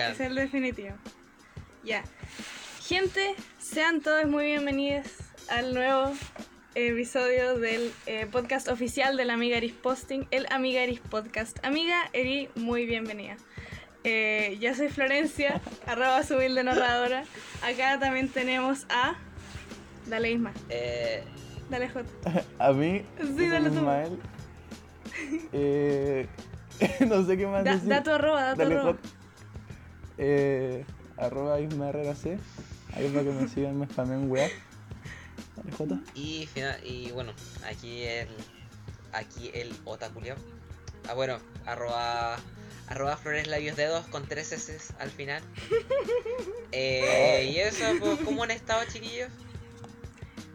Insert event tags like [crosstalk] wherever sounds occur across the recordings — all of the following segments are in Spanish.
bacán. es el definitivo. Ya. Gente, sean todos muy bienvenidos al nuevo episodio del eh, podcast oficial de la Amiga Eris Posting, el Amiga Eris Podcast. Amiga Eri, muy bienvenida. Eh, yo soy Florencia, [laughs] arroba su de narradora. Acá también tenemos a... Dale Isma, Eh, dale J. [laughs] A mí, Sí, dale tú. Ismael. [laughs] Eh, no sé qué más Da, decir. da tu arroba, da tu Dale, arroba. J. Eh, arroba Isma Herrera C. Ahí para que me sigan, me spamen weá. Y, y bueno, aquí el. Aquí el otaculio. Ah, bueno, arroba. Arroba flores labios dedos con tres S al final. [laughs] Eh, y eso, pues, ¿cómo han estado, chiquillos?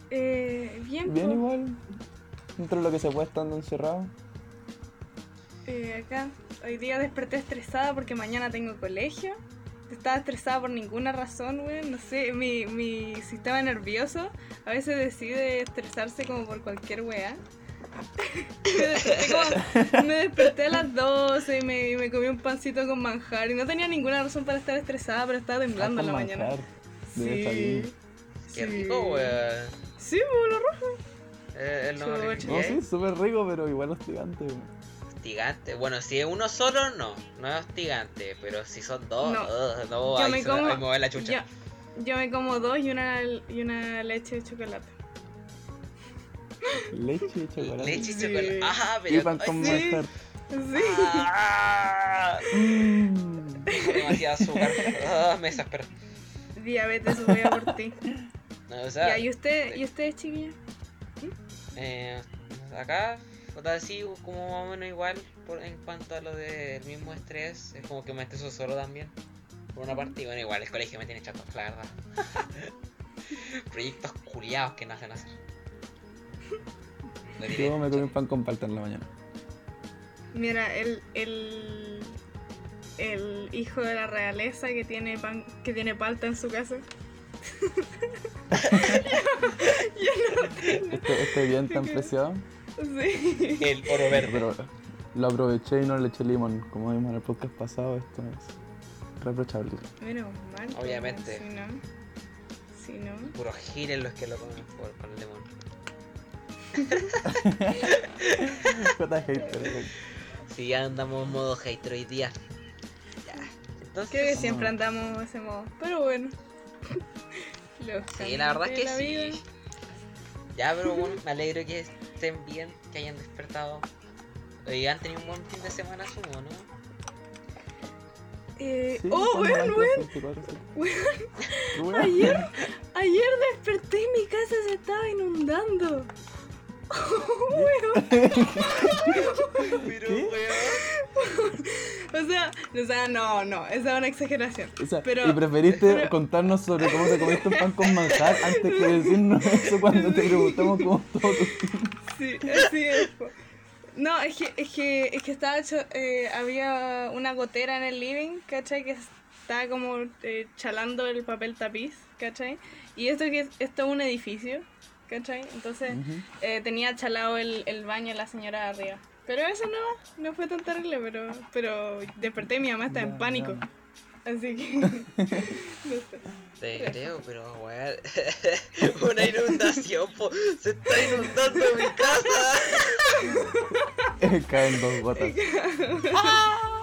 Eh, bien, Bien igual. Dentro de lo que se puede estando encerrado. Eh, acá, hoy día desperté estresada porque mañana tengo colegio. Estaba estresada por ninguna razón, güey. No sé, mi, mi sistema nervioso a veces decide estresarse como por cualquier weá. me, desperté como- me desperté a las 12 y me, y me comí un pancito con manjar. Y no tenía ninguna razón para estar estresada, pero estaba temblando en la Ah, mañana. bien. Qué Sí. rico, weón. Sí, pues, lo rojo. Eh. No, sí, súper rico, pero igual hostigante. weón. Hostigante. Bueno, si es uno solo, no. No es hostigante. Pero si son dos, No. ugh, no, Yo ahí me se- como- va la chucha. Yo, yo me como dos y una, y una leche de chocolate. Leche y chocolate. Leche y Sí. chocolate. Ajá, Y pero. pan con Sí. Sí. Ah, Mm. demasiado azúcar. Ah, me desespero. Diabetes voy a por ti. [laughs] No, o sea, Ya, ¿y usted, ¿y usted, chiquilla? eh, acá, puta, así como más o menos igual por, en cuanto a lo del mismo estrés. Es como que me estreso solo también. Por una parte, y bueno, igual el colegio me tiene chato, la verdad. [laughs] Proyectos culiados que no hacen hacer. [laughs] Yo me comí un pan con palta en la mañana. Mira, el, el, el hijo de la realeza que tiene pan, que tiene palta en su casa. [laughs] Este, este bien tan preciado. Sí. El oro verde. Pero lo aproveché y no le eché limón. Como vimos en el podcast pasado, esto es reprochable. Menos mal. Obviamente. Si no. Si no. Puros giles los que lo comen por, con el limón. [laughs] Si ya andamos en modo hater hoy día. Ya. Entonces. Que siempre andamos ese modo. Pero bueno. Los Sí, la verdad es que sí. Ya, pero bueno, me alegro que estén bien, que hayan despertado. Hoy han tenido un buen fin de semana, sumo, ¿no? Eh, Sí, oh, son weón, blancos, weón. 24, sí. [laughs] Weón, Weón. Ayer, ayer desperté y mi casa se estaba inundando. [laughs] Pero, ¿Qué? O sea, o sea, no, no, esa es una exageración. O sea, Pero- y preferiste pero- contarnos sobre cómo te comiste un pan con manjar antes que decirnos eso cuando te preguntamos cómo todo. Sí, así es. No, es que, es que, es que estaba hecho, eh, había una gotera en el living, ¿cachai? Que estaba como eh, chalando el papel tapiz, ¿cachai? Y esto que es, esto es un edificio, ¿cachai? Entonces eh, tenía chalado el, el baño la señora de arriba. Pero eso no, no fue tan terrible, pero, pero desperté y mi mamá estaba en pánico. Así que, [laughs] no sé. Te creo, pero, weón. [laughs] Una inundación, po. Se está inundando mi casa. [laughs] Caen dos gotas.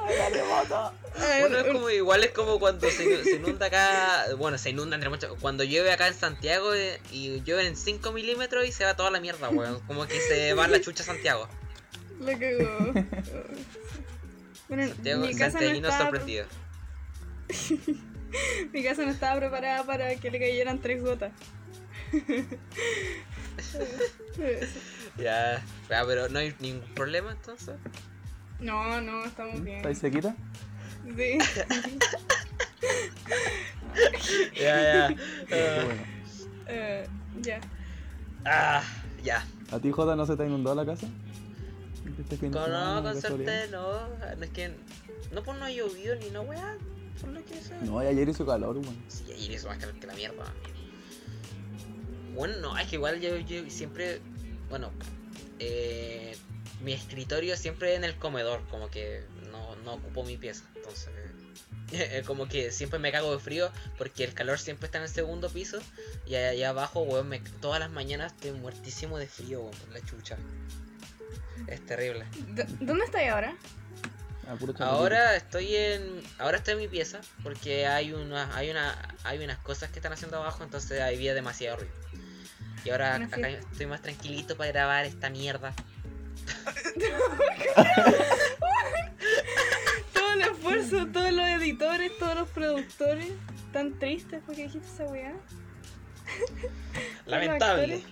[laughs] Bueno, es como, igual es como cuando se, se inunda acá. Bueno, se inunda entre muchas. Cuando llueve acá en Santiago eh, y llueve en 5 milímetros y se va toda la mierda, weón. Como que se va la chucha Santiago. [laughs] La cagó. Bueno, Santiago, mi casa no estaba, sorprendido. [laughs] mi casa no estaba preparada para que le cayeran tres gotas. Ya, pero no hay ningún problema entonces. No, no, estamos bien. ¿Estáis sequita? Sí. Ya, ya. Qué [laughs] Ah, bueno. Eh, ya. Ah, ya. ¿A ti, Jota, no se te ha inundado la casa? Este Con, no, con suerte no. No es que. No, pues no ha llovido ni no, weá. Por lo que sea. No, y ayer hizo calor, weón. Sí, ayer hizo más calor que la mierda. Bueno, no, es que igual yo, yo siempre. Bueno, eh, mi escritorio siempre en el comedor, como que no, no ocupo mi pieza. Entonces, [laughs] eh, como que siempre me cago de frío porque el calor siempre está en el segundo piso y allá abajo, weón, me- todas las mañanas estoy muertísimo de frío, weón, por la chucha. Es terrible. ¿Dónde estáis ahora? Ah. Ahora estoy en ahora estoy en mi pieza porque hay una hay una hay unas cosas que están haciendo abajo, entonces había demasiado ruido. Y ahora acá estoy más tranquilito para grabar esta mierda. [laughs] Todo el esfuerzo, todos los editores, todos los productores, tan tristes porque dijiste esa weá. [laughs] Lamentable.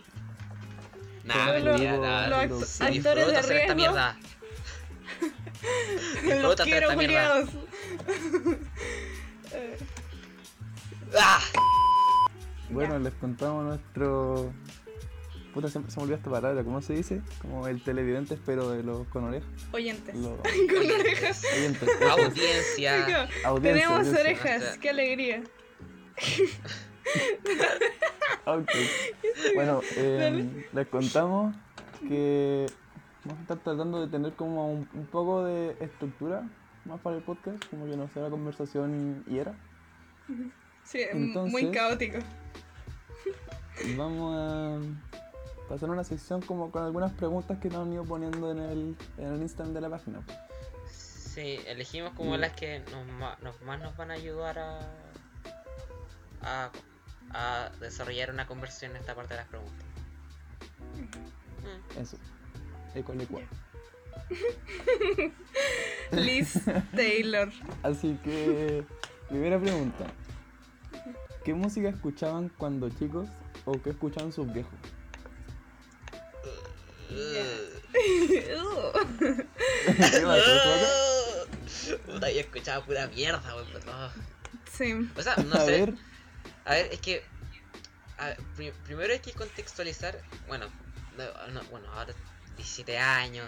mentira, los- actores de hacer esta riesgo. mierda. [laughs] Los quiero, esta mierda. ¡Ah! Bueno, Ya. les contamos nuestro. Puta, siempre se me olvida esta palabra, ¿cómo se dice? Como el televidente, pero de los con orejas. oyentes. Los [laughs] Con orejas. oyentes. [laughs] Audiencia. Audiencia, Tenemos audiencia. orejas, Hasta- qué alegría. [laughs] Ok. Bueno, eh, Dale. les contamos que vamos a estar tratando de tener como un, un poco de estructura más para el podcast, como que no sea la conversación y era. Sí, m- muy Entonces- caótico. Vamos a pasar una sección como con algunas preguntas que nos han ido poniendo en el, en el Instagram de la página. Sí, elegimos como las que nos, más nos van a ayudar a, a, a desarrollar una conversión en esta parte de las preguntas. Mm. Eso. Cual. [laughs] Liz Taylor. Así que, primera pregunta. ¿Qué música escuchaban cuando chicos o qué escuchaban sus viejos? [laughs] Puta, yo escuchaba pura mierda, weón. no. Sí. O sea, no a sé. ver, A ver, es que. a ver, primero hay que contextualizar. Bueno, no- no, bueno, ahora 17 años.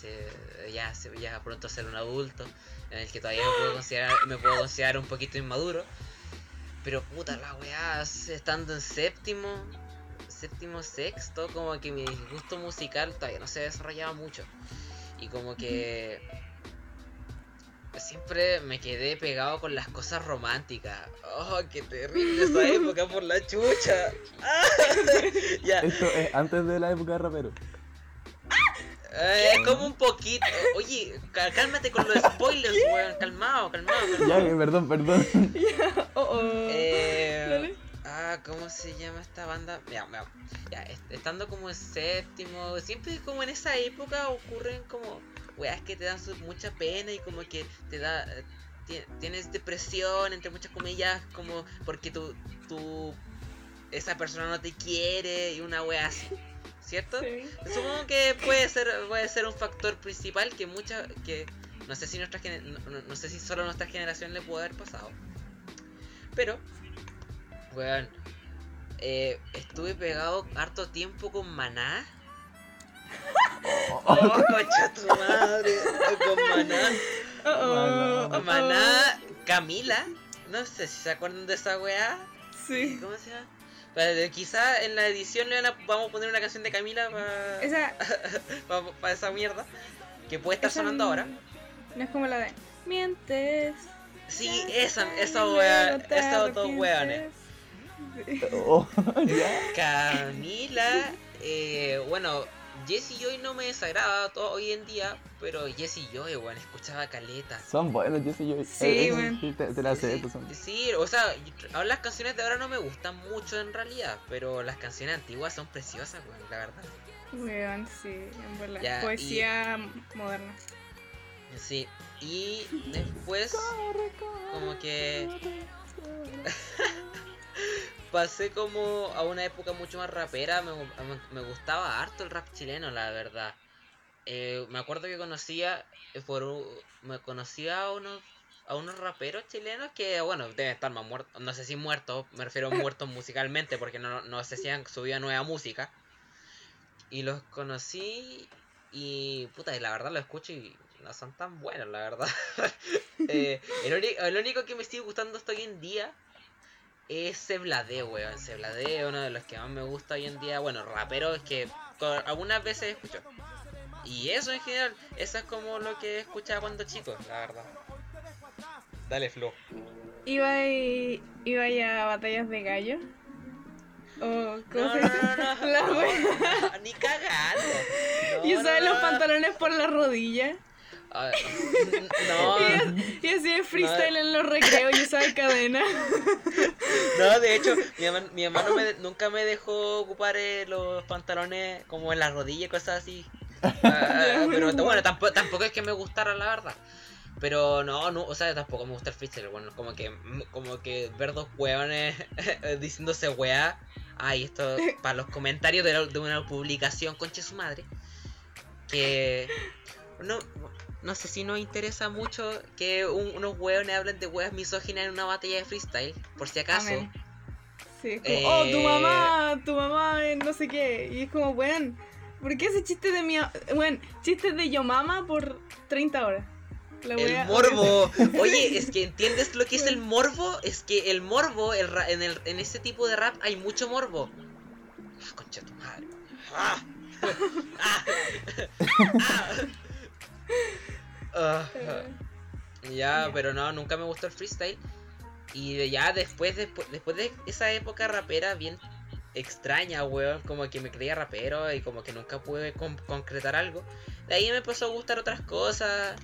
se- ya, se, ya pronto ser un adulto. En el que todavía me puedo considerar, me puedo considerar un poquito inmaduro. Pero puta la weá, estando en séptimo, séptimo, sexto, como que mi gusto musical todavía no se desarrollaba mucho. Y como que siempre me quedé pegado con las cosas románticas. Oh, qué terrible esa época por la chucha. [laughs] Ah, [laughs] ya, esto es antes de la época de rapero. eh, es como un poquito. Oye, cá- cálmate con los [laughs] spoilers, weón. Calmado, calmado, Ya, calmado. perdón, perdón. Oh, oh. Eh, ¿cómo se llama esta banda? Ya, est- estando como en séptimo, siempre como en esa época ocurren como weas que te dan mucha pena y como que te da. ti- Tienes depresión, entre muchas comillas, como porque tu, tu. Esa persona no te quiere y una wea así, ¿cierto? Sí. Supongo que puede ser, puede ser un factor principal que mucha, que no sé si nuestra no, no- no sé si solo a nuestra generación le puede haber pasado. Pero, weón, eh, estuve pegado harto tiempo con Maná. [laughs] Oh, concha tu madre, con Maná. Oh, oh, oh, oh. Maná, Camila. No sé si se acuerdan de esa weá. Sí. ¿Cómo se llama? Pero quizá en la edición le van a- vamos a poner una canción de Camila para Esa [laughs] esa mierda. Que puede estar esa sonando ahora. No es como la de mientes. Sí, esa, esa te esos dos weones. Oh, [laughs] ya. Camila, eh, bueno, Jesse Joy no me desagrada todo hoy en día, pero Jesse Joy, weón, escuchaba caleta. Son buenos, sí, yo. Sí, eh, sí, te, te la sé, Sí, son- sí, o sea, ahora las canciones de ahora no me gustan mucho en realidad, pero las canciones antiguas son preciosas, weón, la verdad. Weón, sí, en verdad. Ya, y- Poesía moderna. Sí, y después como que [laughs] pasé como a una época mucho más rapera, me, me- me gustaba harto el rap chileno, la verdad. Eh, me acuerdo que conocía eh, por me conocía a unos a unos raperos chilenos que bueno deben estar más muertos no sé si muertos me refiero a muertos [laughs] musicalmente porque no, no sé si han subido nueva música y los conocí y puta y la verdad lo escucho y no son tan buenos la verdad [laughs] Eh, el único que me sigue gustando hasta hoy en día es Ceblade, weón. Ceblade es uno de los que más me gusta hoy en día. Bueno, rapero es que algunas veces escucho. Y eso en general, eso es como lo que escuchaba cuando chico, la verdad. Dale, Flo. ¿Iba y, iba a batallas de gallo? ¿O cómo No, se no, no, [laughs] no. La no. Ni cagando. [laughs] No, Y usaba no, los pantalones por las rodillas. Ah, [laughs] No, Y, y hacía freestyle en los recreos y usaba cadena. [laughs] no, de hecho, mi mamá, mi mamá no me- nunca me dejó ocupar eh, los pantalones como en las rodillas y cosas así. Ah, [laughs] Ya, pero bueno. bueno, tampoco, tampoco es que me gustara, la verdad. Pero no, no, o sea, tampoco me gusta el freestyle. Bueno, como que, como que ver dos hueones diciéndose weá. Ay, esto para los comentarios de, la- de una publicación, conche su madre. Que no, no sé si nos interesa mucho que un- unos hueones hablen de weas misóginas en una batalla de freestyle, por si acaso. Amén. Sí, es como, Eh, oh, tu mamá, tu mamá, eh, no sé qué. Y es como, weón, ¿por qué ese chiste de mi. Weón, chistes de yo mama por 30 horas? La El morbo. Oye, es que entiendes lo que es el morbo. Es que el morbo, el ra- en, el, en ese tipo de rap hay mucho morbo. Ah, concha tu madre. Ah. [laughs] Ah. Ah. Ya, pero no, nunca me gustó el freestyle. Y ya después, después, después de esa época rapera bien extraña, weón, como que me creía rapero y como que nunca pude con- concretar algo. De ahí me empezó a gustar otras cosas.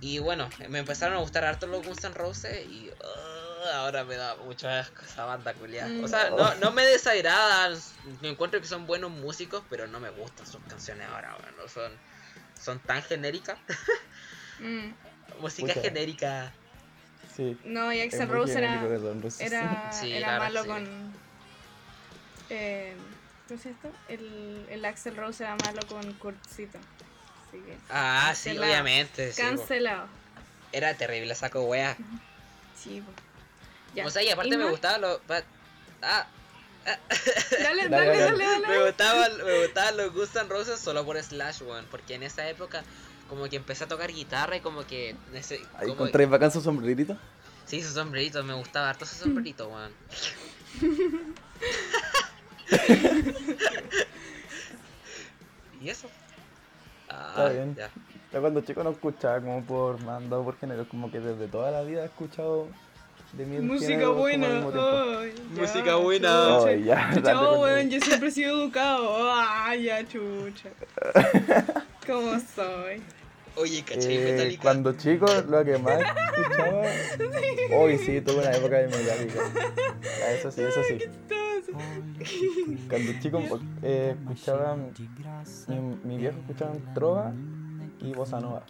Y bueno, me empezaron a gustar harto los Guns N' Roses y uh, ahora me da mucho asco esa banda culiada. O sea, no, no me desagradan, me encuentro que son buenos músicos, pero no me gustan sus canciones ahora, weón. no Son, son tan genéricas. [laughs] Mm. Música genérica. Sí. No, y es Axel Rose era, era, [laughs] Sí, malo sí. con. Eh, ¿Cómo llama esto? El, el Axel Rose era malo con Kurtzito. Así que. Ah, sí, Cancelado. obviamente. sí. Cancelado. Era terrible, saco wea. Sí. Ya. O sea, y aparte me gustaba lo. Ah, [laughs] Dale, Dale, dale, dale. me gustaban, me gustaban los Guns N' Roses solo por Slash, weón. Porque en esa época, como que empecé a tocar guitarra y como que. nece- Ahí como- encontré bacán su sombrerito. Sí, su sombrerito, me gustaba harto su sombrerito, weón. [laughs] ¿Y eso? Ah, Está bien. ya. Yo cuando chico no escuchaba como por mando por género, como que desde toda la vida he escuchado de Música buena. ya, Música buena. ya, oh, con- weón, yo siempre he sido educado. Ah, ya, chucha. [laughs] ¿Cómo soy? Oye, ¿cachai? Eh, Metallica. cuando chico lo que más [laughs] escuchaba Hoy sí, tuve una época de Metallica Ya, Eso sí, eso sí Cuando chico eh, escuchaba mi, mi viejo escuchaban trova y bossa nova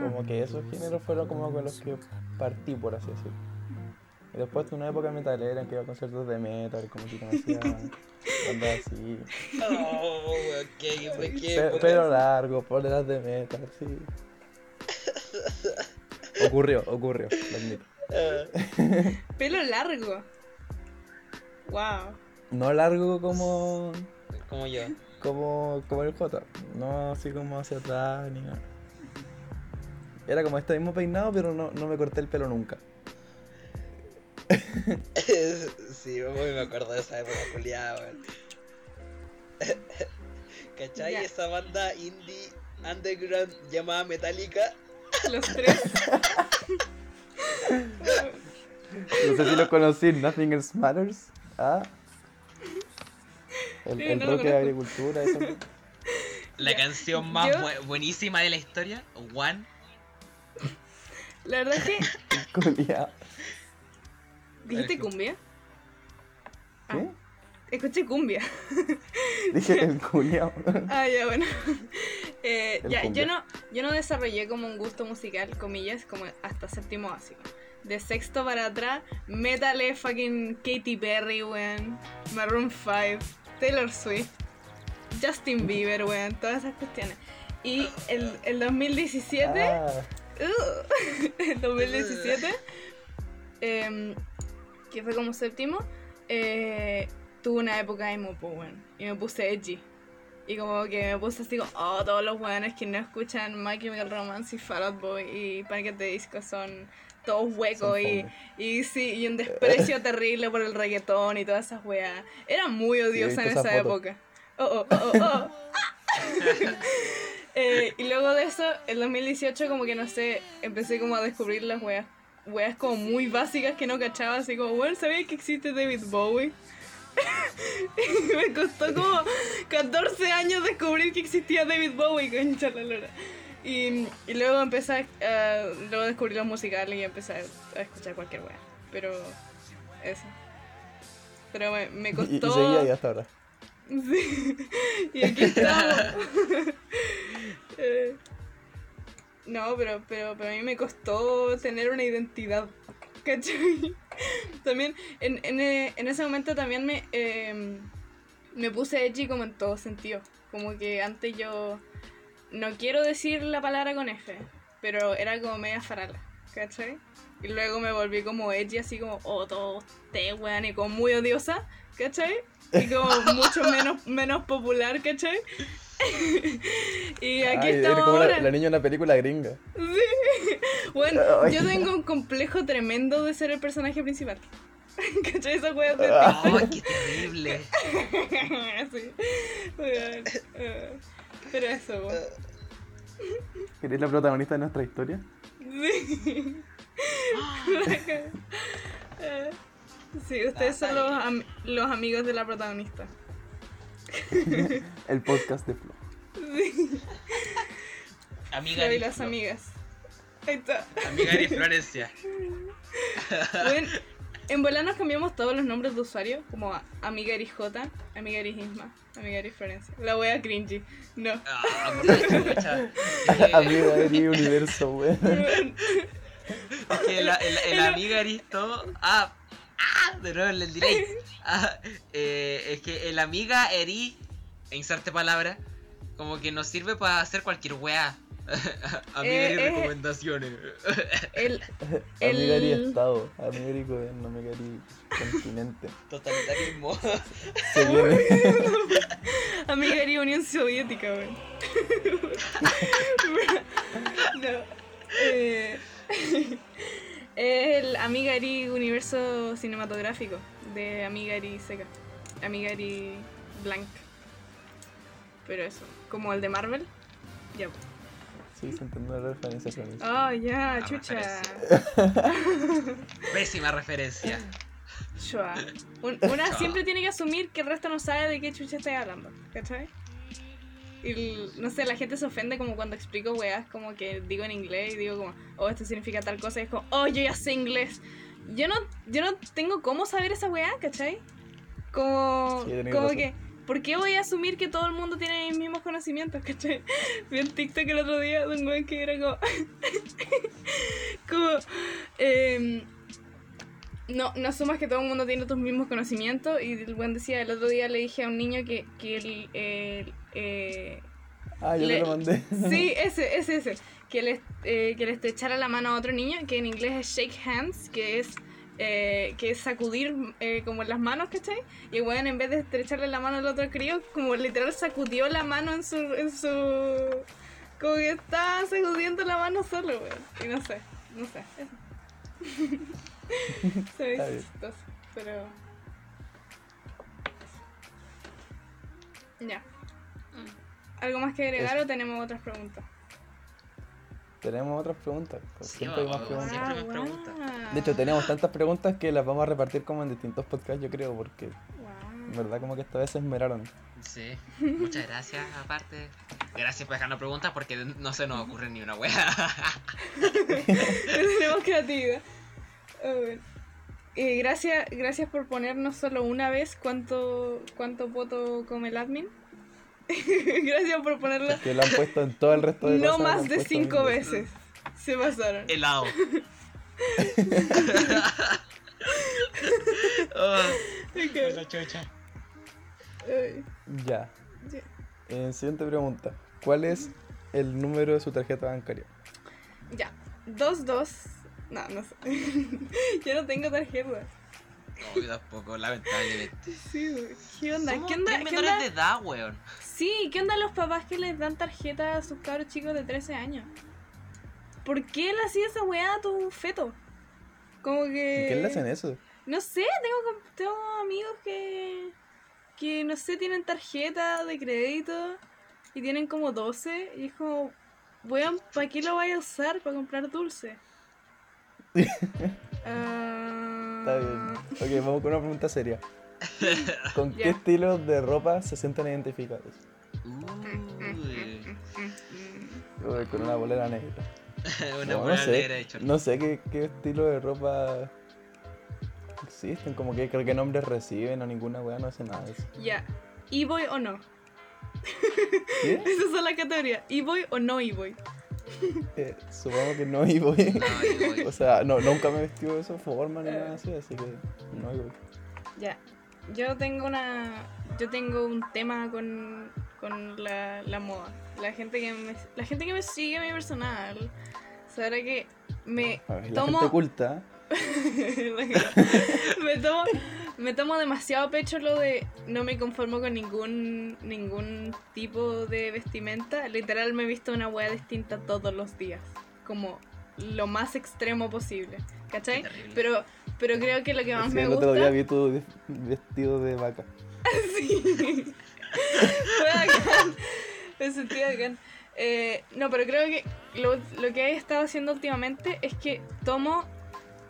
Como que esos géneros fueron como con los que partí, por así decirlo. Y después de una época metalera en que iba a conciertos de metal, como que conocía bandas así. Oh, qué, qué Pe-. Pero largo, poleras de metal, sí. [laughs] Ocurrió, ocurrió, lo admito. Ah. pelo largo. Wow. No largo como, Como yo. Como, como el J, no así como hacia atrás ni nada. Era como este mismo peinado, pero no, no me corté el pelo nunca. [laughs] sí, muy me acuerdo de esa época culiada, weón. [laughs] ¿Cachai? Ya. Esa banda indie underground llamada Metallica. Los tres. [laughs] No sé si lo conocí, Nothing Else Matters. Ah. El, Sí, el no lo rock de agricultura, eso. La canción más Yo- bu- buenísima de la historia, One. La verdad es que. [laughs] Culiao. ¿Dijiste cumbia? Ah, ¿Qué? escuché cumbia. [laughs] Dije el culiao. [laughs] Ah, ya, bueno. Eh, ya, cumbia. yo no, yo no desarrollé como un gusto musical, comillas, como hasta séptimo básico. De sexto para atrás, metal fucking Katy Perry, weón. Maroon 5, Taylor Swift, Justin Bieber, weón. Todas esas cuestiones. Y el, el 2017, Ah, uh, [laughs] el 2017, em, que fue como séptimo, eh, tuve una época emo, po, weón. Y me puse edgy. Y como que me puse así como, oh, todos los weones que no escuchan My Chemical Romance y Fall Out Boy y Panic! at the Disco son todos huecos y, y sí, y un desprecio [laughs] terrible por el reggaetón y todas esas weas. Era muy odiosa visto en esa época. Oh, oh, oh, oh. [laughs] Eh, y luego de eso, en 2018 como que no sé, empecé como a descubrir las weas, weas como muy básicas que no cachaba, así como, bueno, ¿sabía que existe David Bowie? [laughs] me costó como 14 años descubrir que existía David Bowie, concha la lora. Y, y luego empecé a, luego descubrí los musicales y empecé a, escuchar cualquier wea. Pero eso. Pero me, me Y, y costó... seguía ahí hasta ahora. Sí. [laughs] Y aquí estamos. [laughs] Eh, no, pero, pero, pero a mí me costó tener una identidad. ¿Cachai? [laughs] También, en, en, eh, en ese momento también me, eh, me puse edgy como en todo sentido. Como que antes yo no quiero decir la palabra con F, pero era como media farala, ¿cachai? Y luego me volví como edgy, así como, oh, todo usted, weón, y como muy odiosa, ¿cachai? Y como [laughs] mucho menos, menos popular, ¿cachai? [laughs] y aquí Ay, eres estamos como ahora. la, la niña de una película gringa. Sí. [laughs] Bueno, Ay. yo tengo un complejo tremendo de ser el personaje principal. ¿Cachai? Esa wea de Ah. ¡Oh, qué terrible! sí. Eh, Pero eso, weón. [laughs] ¿Eres la protagonista de nuestra historia? Sí. [laughs] Sí, ustedes son los, am- los amigos de la protagonista. El podcast de Flo. Amiga Flo y Ari las Flo. amigas. Ahí está. Amiga Ari Florencia. Bueno, en Volá nos cambiamos todos los nombres de usuario, como a Amiga Eris J, Amiga Eris Isma, Amiga Eris Florencia. La wea cringy. No. Ah, [laughs] por [laughs] Amiga mi universo, weón. Es que el, el, el amiga Eristo. Ah, ah, de nuevo el delay. Ah, eh, es que el amiga Eri, inserte palabra, como que nos sirve para hacer cualquier weá. [laughs] amiga Eh, eh. recomendaciones. El, [laughs] Amiga de el, estado. Amiga de gobierno. Amiga de continente. Totalitarismo. Se [laughs] viene. Amiga Eris Unión Soviética, weón. no. Eh, el Amiga Eris Universo Cinematográfico de Amiga Eris Seca. Amiga Eris Blanc. Pero eso, como el de Marvel. Ya. Sí, se entendió la referencia. Ah, ya, La chucha. Pésima referencia. Chua. Un- una siempre tiene que asumir que el resto no sabe de qué chucha estoy hablando, ¿cachai? Y no sé, la gente se ofende como cuando explico weas, como que digo en inglés y digo como, oh, esto significa tal cosa, y es como, oh, yo ya sé inglés. Yo no, yo no tengo cómo saber esa wea, ¿cachai? Como, Sí, como razón. que, ¿por qué voy a asumir que todo el mundo tiene mis mismos conocimientos, ¿cachai? [laughs] Vi un TikTok el otro día de un weón que era como, [laughs] como, em, no, no asumas que todo el mundo tiene tus mismos conocimientos. Y el buen decía, el otro día le dije a un niño que, que el, el, eh, Ah, yo le- te lo mandé. [laughs] sí, ese, ese, ese, que le, eh, que le estrechara la mano a otro niño, que en inglés es shake hands, que es, eh, que es sacudir eh, como las manos, ¿cachai? Y el weón en vez de estrecharle la mano al otro crío, como literal sacudió la mano en su, en su, como que estaba sacudiendo la mano solo, weón. Y no sé, no sé, eso. [laughs] Se ve Está chistoso, pero... Ya. ¿Algo más que agregar Eso. o tenemos otras preguntas? Tenemos otras preguntas. pues, Sí, Siempre hay más preguntas. Siempre Ah, más preguntas. De hecho, tenemos tantas preguntas que las vamos a repartir como en distintos podcasts, yo creo, porque en Guau. verdad como que esta vez se esmeraron. Sí, muchas gracias, aparte. Gracias por dejarnos preguntas porque no se nos ocurre ni una wea. [laughs] tenemos creatividad. Bueno. Eh, gracias, gracias por ponernos solo una vez cuánto, cuánto voto come el admin. [laughs] gracias por ponerlo Que lo han puesto en todo el resto de no más de cinco veces. Se pasaron. Helado. oh, [laughs] [laughs] Ok. la chocha. Ay, Ya. ya. Eh, siguiente pregunta. ¿Cuál es el número de su tarjeta bancaria? Ya. Dos, dos. No, no sé. Yo no tengo tarjeta. No, yo tampoco, lamentablemente. Sí, güey. ¿Qué onda? Somos ¿Qué onda? ¿Qué menores onda? de edad, weón. Sí, ¿qué onda los papás que les dan tarjeta a sus cabros chicos de 13 años? ¿Por qué le hacía esa weá a tu feto? Como que... ¿Y qué le hacen eso? No sé, tengo, tengo amigos que... Que no sé, tienen tarjeta de crédito y tienen como 12 y es como, weón, ¿para qué lo vais a usar? Para comprar dulce. [laughs] Ah, Está bien. Ok, vamos con una pregunta seria. [laughs] ¿Con qué estilos de ropa se sienten identificados? Uy. Uy, Con una bolera negra. [laughs] Una No, buena no sé, negra de. No sé qué, qué estilo de ropa existen, como que creo que nombres reciben o ninguna weá no hace nada de eso. Ya. ¿E-boy o no? ¿Qué? [laughs] Esas son las categorías. ¿E-boy o no e-boy? [laughs] Eh, supongo que no iba. No, voy. [laughs] O sea, no, nunca me he vestido de esa forma ni nada así, así que no iba. Ya. Yo tengo una. Yo tengo un tema con, con la, la moda. La gente que me, la gente que me sigue mi personal sabrá que me A ver, la tomo gente culta. [laughs] me tomo me tomo demasiado pecho lo de no me conformo con ningún ningún tipo de vestimenta. Literal me he visto una wea distinta todos los días, como lo más extremo posible, ¿cachai? Pero pero creo que lo que más Sí, me el gusta otro día vi tu de- vestido de vaca. [laughs] Sí. Fue bacán. Me sentí bacán. Eh, no, pero creo que lo, lo que he estado haciendo últimamente es que tomo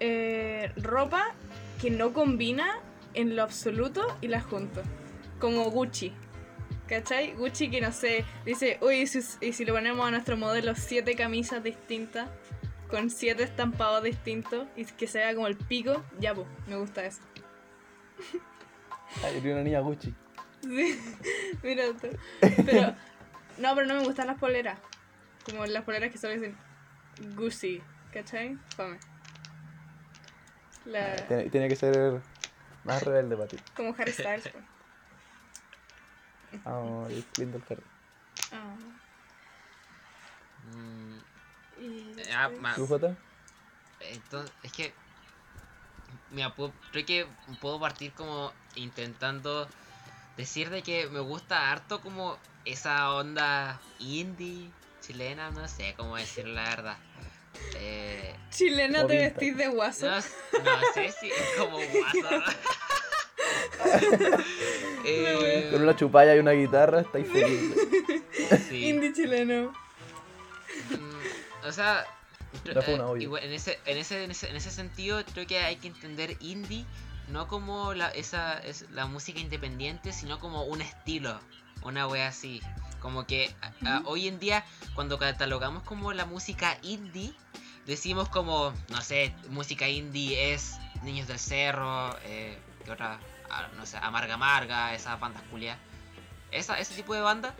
eh, ropa que no combina en lo absoluto y la junto. Como Gucci. ¿Cachai? Gucci que no sé, dice, uy, y si, y si le ponemos a nuestro modelo siete camisas distintas, con siete estampados distintos, y que se vea como el pico, ya pues, me gusta eso. Ay, era una niña Gucci. Sí, [laughs] mira esto. Pero, no, pero no me gustan las poleras. Como las poleras que solo dicen Gucci, ¿cachai? Fome. La, Tiene, tiene que ser más rebelde para ti. como Harry Styles. pues. Lindo el carro. Ah, Mm, y ah, ¿Tú, Jota? Entonces, es que. Mira, puedo- creo que puedo partir como intentando decir de que me gusta harto como esa onda indie chilena, no sé cómo decir la verdad. Eh, Chilena te vestís de guaso. no, no sé si es como guaso. [laughs] Eh, Con una chupalla y una guitarra, estáis felices. sí. Indie chileno. Mm, o sea, eh, igual, en, ese, en, ese, en, ese, en ese sentido creo que hay que entender indie no como la, esa, es, la música independiente, sino como un estilo, una wea así. Como que a- a- hoy en día cuando catalogamos como la música indie, decimos como, no sé, música indie es Niños del Cerro, eh, ¿qué otra? Ah, no sé, Amarga Amarga, esas bandas culias. Esa, ese tipo de bandas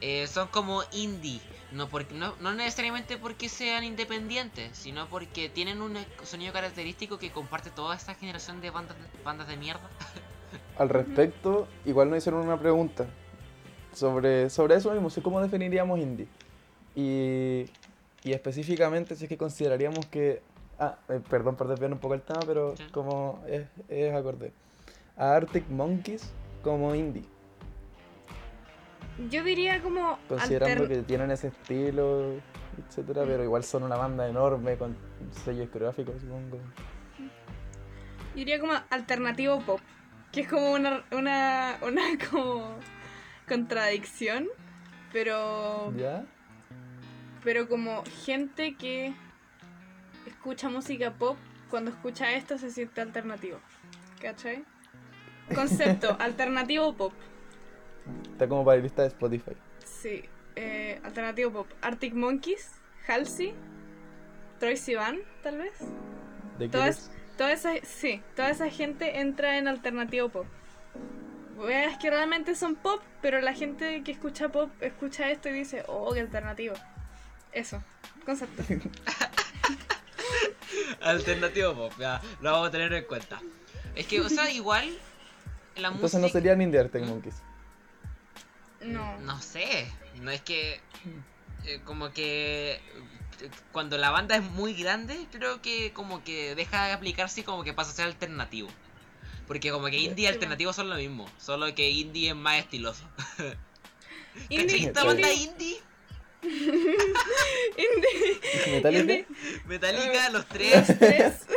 eh, son como indie. No, porque, no, no necesariamente porque sean independientes, sino porque tienen un sonido característico que comparte toda esta generación de bandas bandas de mierda. [laughs] Al respecto, igual nos hicieron una pregunta sobre, sobre eso mismo, cómo definiríamos indie. Y, y específicamente si es que consideraríamos que... Ah, eh, perdón por desviar un poco el tema, pero Sí. como es, es acorde. A Arctic Monkeys como indie, Yo diría como considerando alter- que tienen ese estilo, etcétera, pero igual son una banda enorme con sellos discográficos, supongo. Yo diría como alternativo pop, que es como una, una, una [laughs] como contradicción, pero, ¿Ya? Pero como gente que escucha música pop, cuando escucha esto se siente alternativo, ¿cachai? Concepto, [laughs] alternativo pop, Está como para la lista de Spotify. sí, eh, alternativo pop, Arctic Monkeys, Halsey, Troy Sivan, tal vez. ¿De Todas- Killers. Toda esa, sí, toda esa gente entra en alternativo pop. Es que realmente son pop, pero la gente que escucha pop escucha esto y dice, oh, qué alternativo. Eso, concepto. [laughs] Alternativo pop, ya, lo vamos a tener en cuenta. Es que, o sea, igual la Entonces no música... serían indie Arctic Monkeys. No. No sé, no es que... eh, como que... Cuando la banda es muy grande, creo que como que deja de aplicarse y como que pasa a ser alternativo. Porque como que indie y alternativo son lo mismo, solo que indie es más estiloso. [laughs] ¿Cachai Indie, esta banda indie, [laughs] ¿Metallica? indie, Metallica, los tres. los tres. [laughs]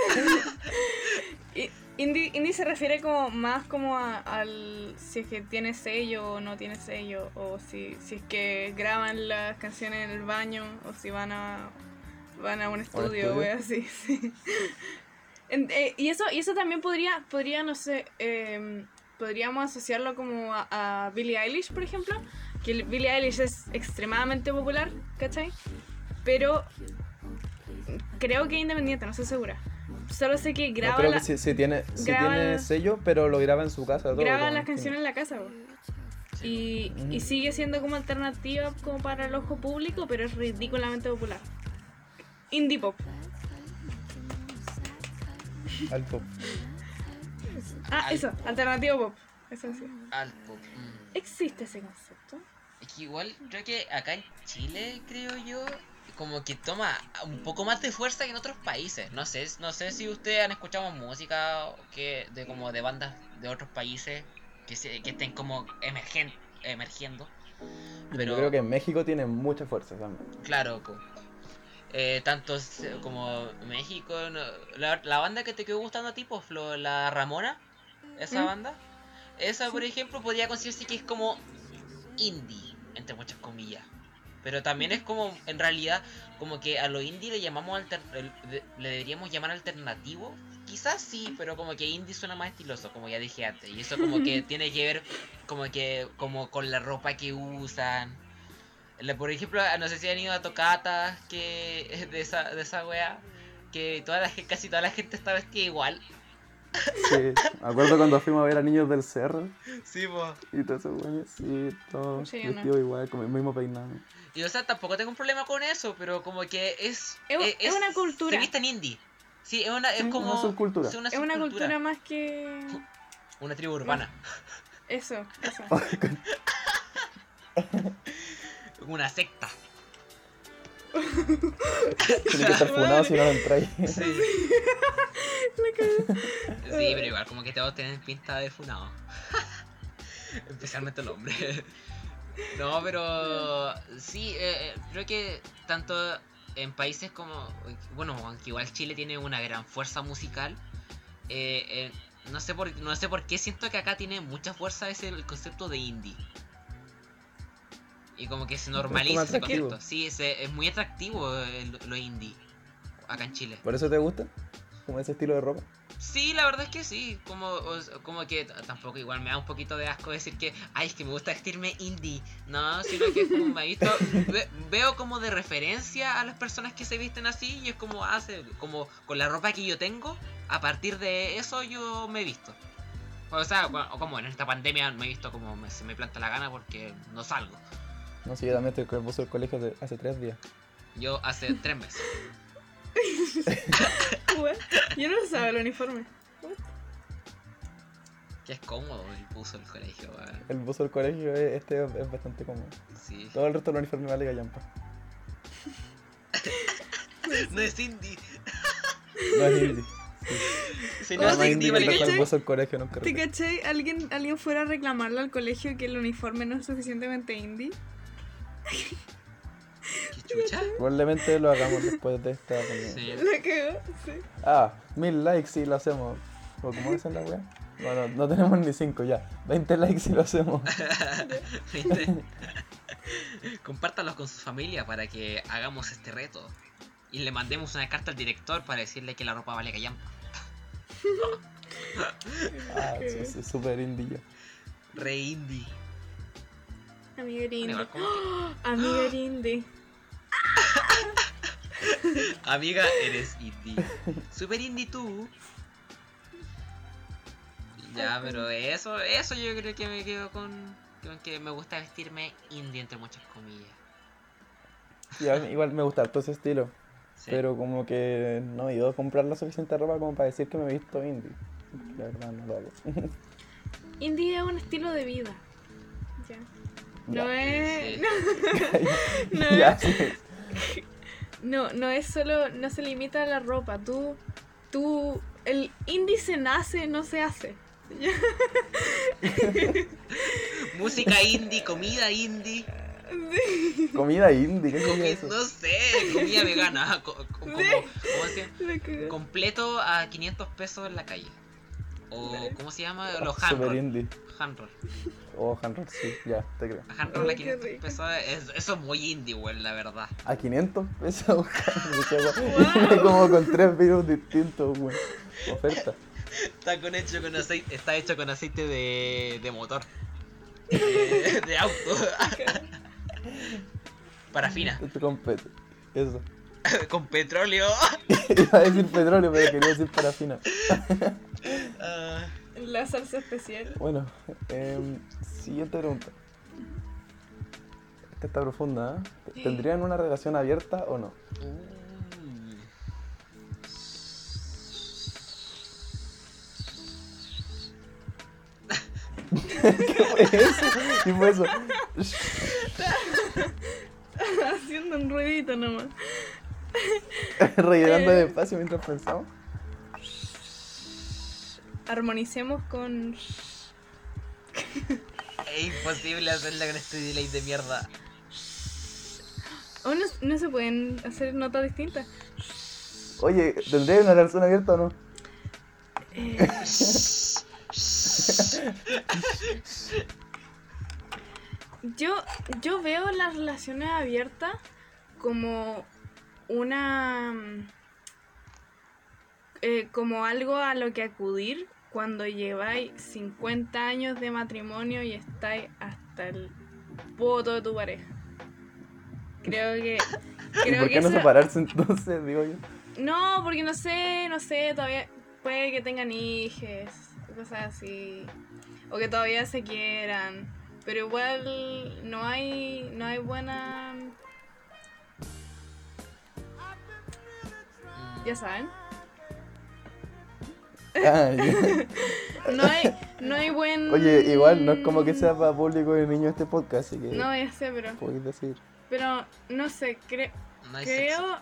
Indie, indie se refiere como más como a- al si es que tiene sello o no tiene sello, o si, si es que graban las canciones en el baño, o si van a van a un estudio, wea, así, sí. En- eh, y eso, y eso también podría, podría, no sé, eh, podríamos asociarlo como a, a Billie Eilish, por ejemplo, que Billie Eilish es extremadamente popular, ¿cachai? Pero creo que es independiente, no estoy segura. Solo sé que No, graba, creo la- que sí, sí tiene, sí graba tiene la- sello, pero lo graba en su casa. Todo, graba las canciones en la casa. po. Y, y Mm. sigue siendo como alternativa como para el ojo público, pero es ridículamente popular. Indie pop. Al pop. Ah, Al- eso, alternativo pop. Eso sí. Alto. mm. ¿Existe ese concepto? Es que igual creo que acá en Chile, creo yo, como que toma un poco más de fuerza que en otros países. No sé, no sé si ustedes han escuchado música que de como de bandas de otros países que se, que estén como emergen, emergiendo. Pero Yo creo que en México tiene mucha fuerza también. claro, eh, tanto como México, no- la, la banda que te quedó gustando a ti, pues, la Ramona, esa ¿Mm? banda, esa por ejemplo podría considerarse que es como indie, entre muchas comillas. Pero también es como, en realidad, como que a lo indie le llamamos alter- le deberíamos llamar alternativo. Quizás sí, pero como que indie suena más estiloso, como ya dije antes. Y eso como que [laughs] tiene que ver como que como con la ropa que usan. Por ejemplo, no sé si han ido a tocatas que de esa, de esa wea, que toda la, [laughs] casi toda la gente está vestida igual. Sí, me acuerdo cuando fuimos a ver a Niños del Cerro Sí, pues. y todo eso, bueno, sí, todo Sí, ¿o no? igual, con el mismo peinado. Y o sea, tampoco tengo un problema con eso, pero como que es... Es- eh, es una cultura. Se visten indie. Sí, es una, es Sí, como... una subcultura. sí, una Es una subcultura. cultura más que. [laughs] Una tribu urbana. [laughs] Eso, eso. [laughs] Una secta. [laughs] Tiene que estar funado si no lo entráis. Sí. [laughs] Sí, pero igual, como que todos tienen pinta de funado. [laughs] Especialmente el hombre. No, pero sí, eh, eh, creo que tanto en países como, bueno, aunque igual Chile tiene una gran fuerza musical, eh, eh, no sé por no sé por qué siento que acá tiene mucha fuerza ese el concepto de indie. Y como que se normaliza ese concepto. Sí, se- es muy atractivo el- lo indie acá en Chile. ¿Por eso te gusta? Como ese estilo de ropa. Sí, la verdad es que sí. Como, o- como que tampoco igual me da un poquito de asco decir que, ay, es que me gusta vestirme indie. No, sino que es como me he visto, ve- veo como de referencia a las personas que se visten así y es como hace, como con la ropa que yo tengo, a partir de eso yo me he visto. O sea, como en esta pandemia me he visto como me- se me planta la gana porque no salgo. No sé, yo también estoy con el buzo del colegio de- hace tres días. Yo hace tres meses. [laughs] What? Yo no usaba el uniforme. Que es cómodo el puso el colegio, weón. El buzo del colegio es, este es, es bastante cómodo. Sí. Todo el resto del uniforme vale gallampa. [laughs] No es indie. No es indie. Si no es sí, indie vale el gallampa. buzo del colegio nunca. ¿Te cachai? ¿Alguien, alguien fuera a reclamarle al colegio que el uniforme no es suficientemente indie? ¿Qué chucha? Probablemente lo hagamos después de esta. Sí. La cagó, sí. Ah, mil likes si lo hacemos. ¿O cómo dicen la wea? Bueno, no tenemos ni cinco ya. 20 likes si lo hacemos. [laughs] Compártalos con su familia para que hagamos este reto. Y le mandemos una carta al director para decirle que la ropa vale callampa. [laughs] Ah, sí, sí, súper indie yo. Re indie. Como que, [gasps] Amiga era indie. [laughs] Amiga, eres indie. Super indie tú. Ya, pero eso, eso yo creo que me quedo con, con que me gusta vestirme indie entre muchas comillas. Y a mí igual me gusta todo ese estilo. Sí. Pero como que no he ido a comprar la suficiente ropa como para decir que me he visto indie. La verdad no lo hago. [laughs] Indie es un estilo de vida. Ya. [laughs] No Ya. es. Sí. No, no ya, es. sí. No, no es solo. No se limita a la ropa. Tú. Tú. El indie se nace, no se hace. [laughs] Música indie, comida indie. Comida indie, ¿qué comi- sería eso? no sé, comida vegana. co- co- como. Completo a 500 pesos en la calle. O, ¿cómo se llama? Los Super handroll. indie. Handroll. Oh, handroll, sí, ya, te creo. Handroll a Ay, qué 500 rico. pesos. es- eso es muy indie, weón, la verdad. A 500 pesos, [laughs] Viene como con tres virus distintos, güey. Oferta. Está, con hecho con aceite, está hecho con aceite de, de motor. De, de auto. [laughs] Parafina. Pet- Eso. [laughs] con petróleo. [laughs] Iba a decir petróleo, pero quería decir parafina. [laughs] Ah, La salsa especial. Bueno, em, siguiente pregunta. Esta está profunda, ¿eh? ¿Tendrían una relación abierta o no? uy. ¿Qué fue eso? ¿Qué fue eso? Haciendo un ruidito nomás. [laughs] Rellenando Eh. despacio mientras pensamos. Armonicemos con. [laughs] Es imposible hacerla con este delay de mierda. Oh, no, no se pueden hacer notas distintas. Oye, ¿tendrían una relación abierta o no? Eh, [laughs] yo, yo veo las relaciones abiertas como una. mm, eh, como algo a lo que acudir cuando lleváis 50 años de matrimonio y estáis hasta el voto de tu pareja. Creo que. ¿Y Creo por que qué no eso- separarse entonces, [laughs] digo yo? no, porque no sé, no sé, todavía puede que tengan hijos, cosas así. O que todavía se quieran. Pero igual no hay, no hay buena... Ya saben. [laughs] No hay, no hay buen... Oye, igual no es como que sea para público de niños este podcast, así que No, ya sé, pero... podéis decir. Pero, no sé. No sexo. Creo,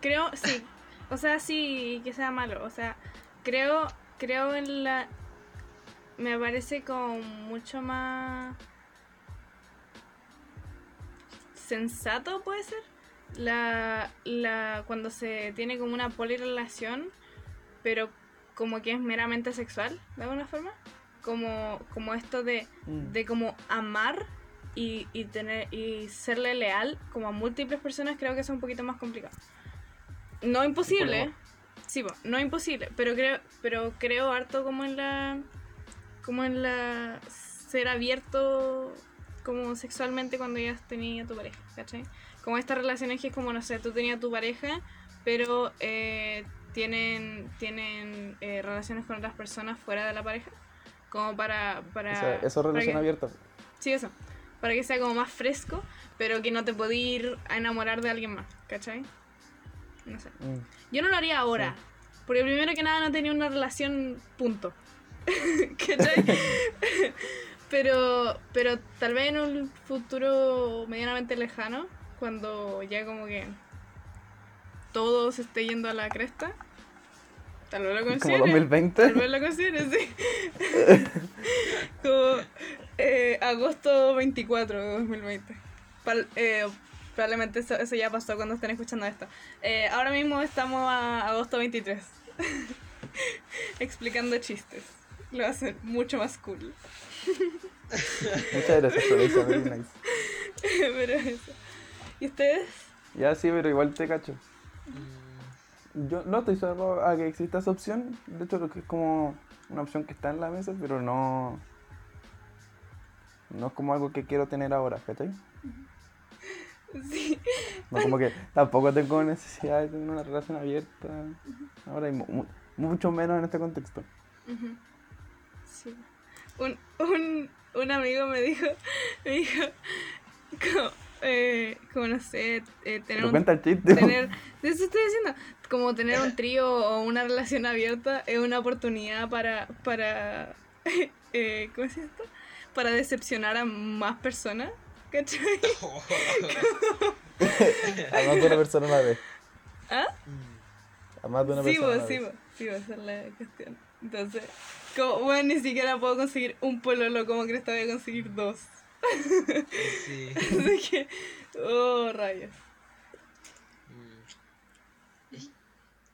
creo, sí. O sea, sí, que sea malo. O sea, creo, creo en la... Me parece como mucho más... Sensato, puede ser. La, la, cuando se tiene como una polirrelación, pero como que es meramente sexual, de alguna forma. Como, como esto de, Mm. de como amar y, y tener y serle leal como a múltiples personas creo que es un poquito más complicado no imposible sí po, no imposible pero creo pero creo harto como en la como en la ser abierto como sexualmente cuando ya tenías a tu pareja ¿cachai? Como estas relaciones que es como no sé tú tenías tu pareja pero eh, tienen tienen eh, relaciones con otras personas fuera de la pareja como para para O sea, eso es para relación que- abierta. Sí, eso. Para que sea como más fresco, pero que no te podí ir a enamorar de alguien más, ¿cachai? No sé. Mm. Yo no lo haría ahora. Porque primero que nada no tenía una relación punto. [laughs] ¿Cachai? [laughs] pero, pero tal vez en un futuro medianamente lejano, cuando ya como que todo se esté yendo a la cresta, tal vez lo Como considere. 2020. Tal vez lo considere, sí. [laughs] Como eh, agosto 24 de 2020. Pal- eh, probablemente eso, eso ya pasó cuando estén escuchando esto. Eh, ahora mismo estamos a agosto 23. [laughs] Explicando chistes. Lo hacen mucho más cool. Muchas gracias, Florencia, very nice. [laughs] pero eso. ¿Y ustedes? Ya sí, pero igual te cacho. Mm, Yo no estoy cerrado a que exista esa opción. De hecho, creo que es como una opción que está en la mesa, pero no. No es como algo que quiero tener ahora, ¿cachai? [laughs] Sí. No como que tampoco tengo necesidad de tener una relación abierta ahora y mu- mu- mucho menos en este contexto. Sí. Un, un, un amigo me dijo, me dijo, como, eh, como no sé, eh, tener Pero un cuenta el chiste. tener, [laughs] de eso estoy diciendo, como tener un trío o una relación abierta es una oportunidad para, para, [laughs] eh, ¿cómo se llama esto? Para decepcionar a más personas, ¿cachai? [laughs] A más de una persona a la vez. ¿Ah? A más de una Sí, persona vos, sí, vez. vos, sí, vos, esa es la cuestión. Entonces, como, bueno, ni siquiera puedo conseguir un pololo, como crees que voy a conseguir dos? Sí. [laughs] Así que, oh, rayos. Mm.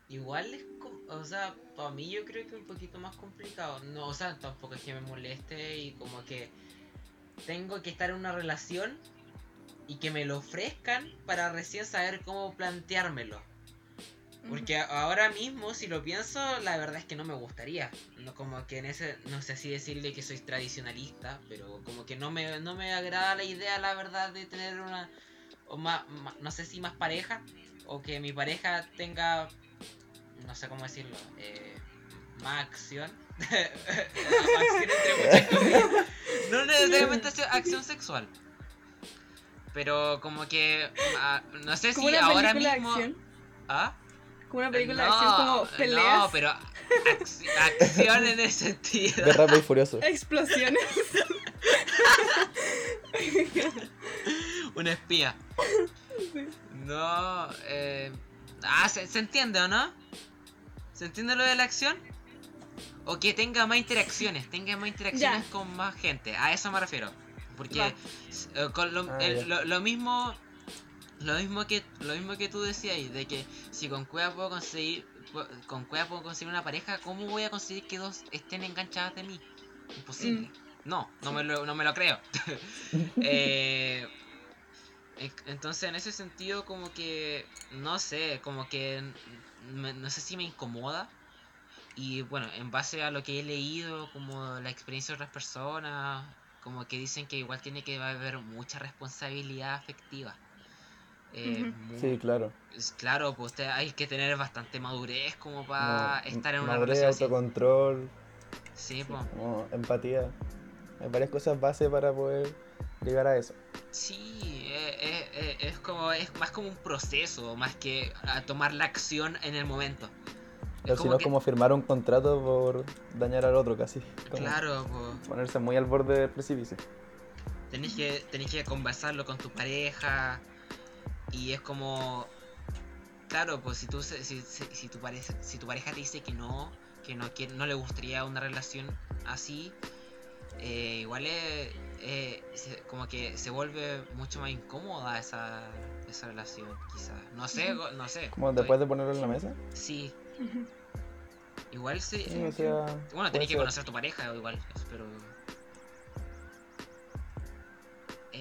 Igual es como, o sea, para mí yo creo que un poquito más complicado. No, o sea, tampoco es que me moleste y como que tengo que estar en una relación y que me lo ofrezcan para recién saber cómo planteármelo. Porque ahora mismo, si lo pienso, la verdad es que no me gustaría. No, como que en ese, no sé si decirle que soy tradicionalista, pero como que no me, no me agrada la idea, la verdad, de tener una, o más, no sé si más pareja, o que mi pareja tenga, no sé cómo decirlo, eh, más acción. [laughs] acción entre muchas cosas. No necesariamente acción sexual. Pero como que, ah, no sé si ahora mismo... ¿Ah? Una película de acción como peleas. No, pero [laughs] acción en ese sentido. De rápido y furioso. Explosiones. [laughs] Una espía. No, eh... Ah, ¿se, ¿se, entiende o no? ¿Se entiende lo de la acción? O que tenga más interacciones, tenga más interacciones con más gente. A eso me refiero. Porque eh, con lo, ah, lo, lo mismo lo mismo que lo mismo que tú decías de que si con Cueva puedo conseguir con Cueva puedo conseguir una pareja, ¿cómo voy a conseguir que dos estén enganchadas de mí? Imposible. Mm. No, no me lo, no me lo creo. [laughs] eh, entonces en ese sentido como que no sé, como que no sé si me incomoda y bueno, en base a lo que he leído, como la experiencia de otras personas, como que dicen que igual tiene que haber mucha responsabilidad afectiva. Eh, sí, claro. Claro, pues hay que tener bastante madurez como para estar en una madurez, autocontrol. Sí, pues. empatía. Hay varias cosas base para poder llegar a eso. Sí, eh, eh, es como es más como un proceso, más que a tomar la acción en el momento. Pero si no, como firmar un contrato por dañar al otro casi. claro, pues. Ponerse muy al borde del precipicio. Tenés que, tenés que conversarlo con tu pareja, y es como, claro, pues si, tú, si, si, tu pareja, si tu pareja te dice que no, que no, que no le gustaría una relación así, eh, igual es, eh, como que se vuelve mucho más incómoda esa, esa relación, quizás. No sé, no sé. ¿Como después de ponerlo en la mesa? Sí. Igual sí. bueno, tenés que conocer a tu pareja, igual, pero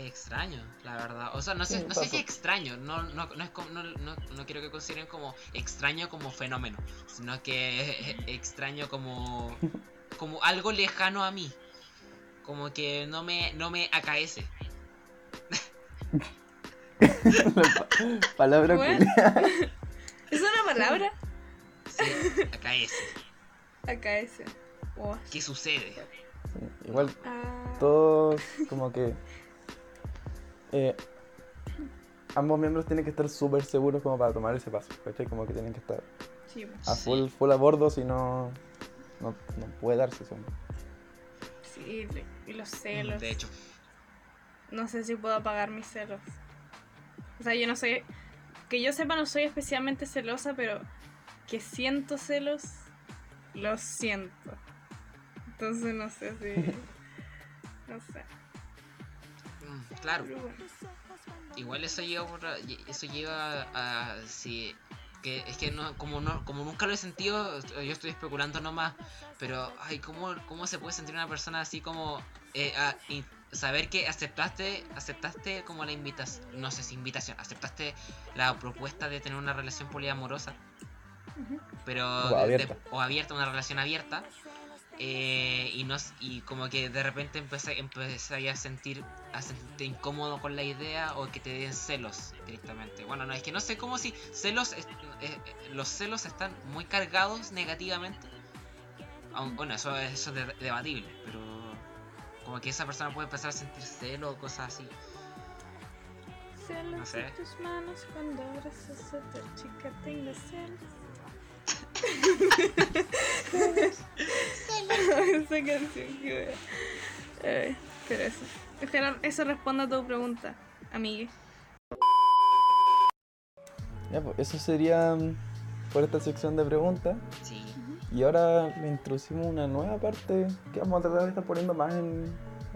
extraño, la verdad. O sea, no sé, no sé si extraño, no, no, no, es como, no, no, no, quiero que consideren como extraño como fenómeno, sino que es extraño como, [laughs] como algo lejano a mí. Como que no me, no me acaece. [laughs] palabra ¿Es una palabra? Sí, acaece. Acaece. ¿Qué sucede? igual ah. todos como que eh, ambos miembros tienen que estar súper seguros como para tomar ese paso, ¿cachai? Como que tienen que estar pues. a full, full a bordo, si no, no, puede darse eso. Sí, y los celos. De hecho. No sé si puedo apagar mis celos. O sea, yo no sé, que yo sepa no soy especialmente celosa, pero que siento celos, los siento. Entonces no sé si... No sé. Claro. Igual eso lleva eso lleva a, si que es que no como no como nunca lo he sentido, yo estoy especulando nomás, pero ay cómo cómo se puede sentir una persona así como eh, saber que aceptaste aceptaste como la invitación, no sé si invitación, aceptaste la propuesta de tener una relación poliamorosa. Pero o abierta, una relación abierta eh, y, nos, y como que de repente empecé, empecé a sentir a sentirte incómodo con la idea o que te den celos directamente. Bueno, no, es que no sé cómo si celos, eh, eh, los celos están muy cargados negativamente. bueno, eso, eso es debatible, pero como que esa persona puede empezar a sentir celos o cosas así. Celos no sé. tus manos cuando abrazas a otra chica, tengo celos. [laughs] [laughs] [laughs] Esa canción que Ay, pero eso. Ojalá eso responda a tu pregunta, amigue. Ya, pues eso sería mm, por esta sección de preguntas. Sí. Y ahora le introducimos una nueva parte que vamos a tratar de estar poniendo más en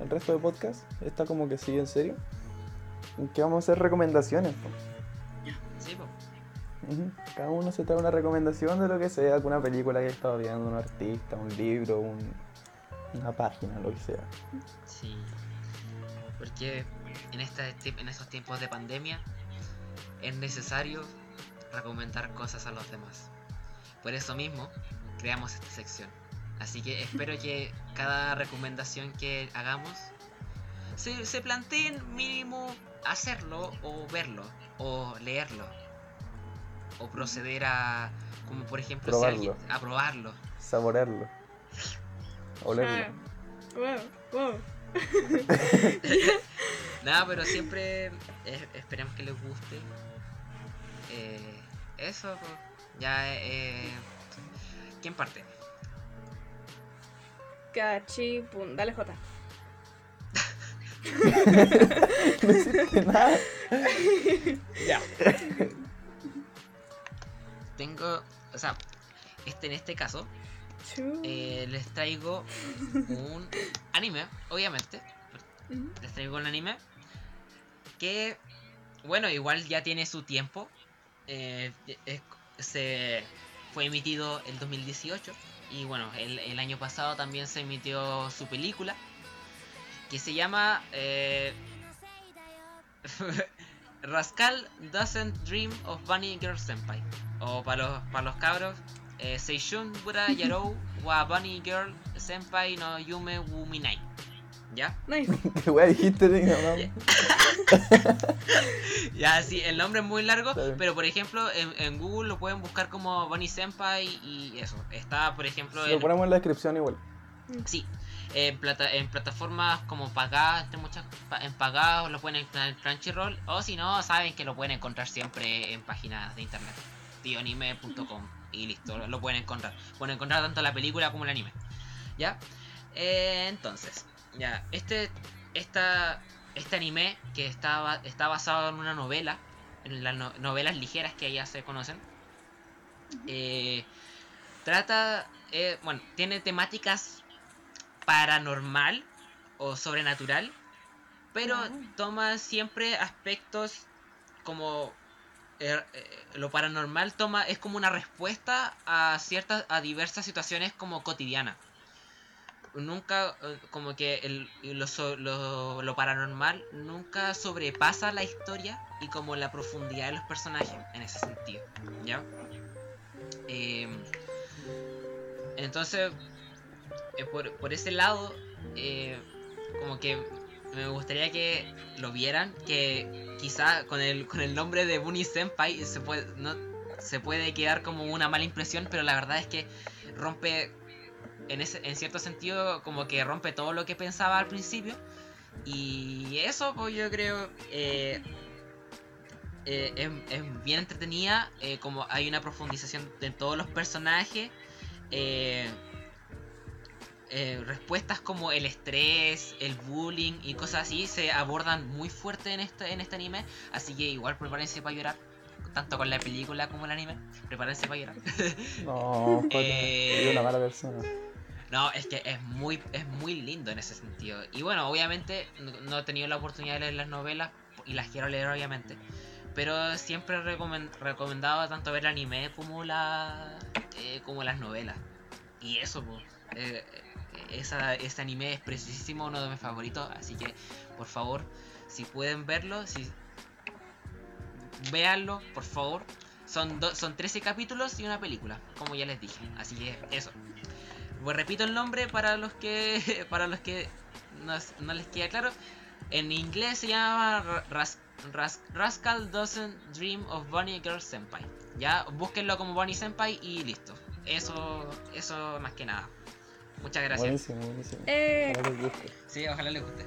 el resto de podcast. Está como que sigue en serio. En que vamos a hacer recomendaciones. Cada uno se trae una recomendación de lo que sea, alguna película que haya estado viendo, un artista, un libro, un- una página, lo que sea. Sí. Porque en, en estos tiempos de pandemia es necesario recomendar cosas a los demás. Por eso mismo creamos esta sección. Así que espero que cada recomendación que hagamos se, se planteen mínimo hacerlo o verlo o leerlo o proceder a como por ejemplo si Probarlo. alguien- a probarlo Saborearlo. Olerlo. Ah, wow, wow. [laughs] Nada, pero siempre eh, esperemos que les guste. Eh, eso, pues, ya, eh, ¿quién parte? Cachi, pum, dale J. [laughs] No nada. [laughs] Ya. Tengo, o sea, este en este caso eh, les traigo un anime, obviamente. Les traigo un anime que, bueno, igual ya tiene su tiempo. Eh, es- se fue emitido el 2018 y bueno, el, el año pasado también se emitió su película que se llama eh, [laughs] Rascal Doesn't Dream of Bunny Girl Senpai o para los, para los cabros eh, Seishun Bura [laughs] Yarou wa Bunny Girl Senpai no Yume Wuminai ¿Ya? Nice. [laughs] ¿Qué wea dijiste de? [laughs] Ya, sí, el nombre es muy largo, pero por ejemplo en, en Google lo pueden buscar como Bunny Senpai y eso. Está, por ejemplo, Lo ponemos en la descripción igual. sí, en, plata, en plataformas como pagadas, entre muchas, en pagados lo pueden encontrar en Crunchyroll, o si no, saben que lo pueden encontrar siempre en páginas de internet, tioanime.com y listo, lo, lo pueden encontrar. Pueden encontrar tanto la película como el anime. ¿Ya? Eh, entonces, ya, este, esta, este anime que está, está basado en una novela, en las no- novelas ligeras que ya se conocen, eh, trata, eh, bueno, tiene temáticas paranormal o sobrenatural, pero Wow. toma siempre aspectos como eh, eh, lo paranormal toma es como una respuesta a ciertas a diversas situaciones como cotidianas nunca eh, como que el, lo, lo, lo paranormal nunca sobrepasa la historia y como la profundidad de los personajes en ese sentido ya Em, entonces eh, por, ese lado eh, como que me gustaría que lo vieran que quizá con el con el nombre de Bunny Senpai se puede no se puede quedar como una mala impresión pero la verdad es que rompe en ese en cierto sentido como que rompe todo lo que pensaba al principio. Y eso pues yo creo eh, eh, es, es bien entretenida como hay una profundización de todos los personajes eh, eh, respuestas como el estrés, el bullying y cosas así se abordan muy fuerte en este, en este anime. Así que igual prepárense para llorar. Tanto con la película como el anime. Prepárense para llorar. [laughs] No, [laughs] Eh. soy una mala persona. No, es que es muy, es muy lindo en ese sentido. Y bueno, obviamente no, no he tenido la oportunidad de leer las novelas y las quiero leer obviamente. Pero siempre he recomen- recomendado tanto ver el anime como la eh, como las novelas. Y eso, pues, eh, esa, ese anime es precisísimo uno de mis favoritos. Así que, por favor, si pueden verlo, si véanlo, por favor. Son, do- son 13 capítulos y una película, como ya les dije. Así que eso. Pues repito el nombre para los que [laughs] para los que no, les queda claro. En inglés se llama Ra- Ras- Ras- Rascal Doesn't Dream of Bunny Girl Senpai. Ya, búsquenlo como Bunny Senpai y listo. Eso, eso más que nada. Muchas gracias. Buenísimo, buenísimo. Eh, Ojalá les guste. Sí, ojalá les guste.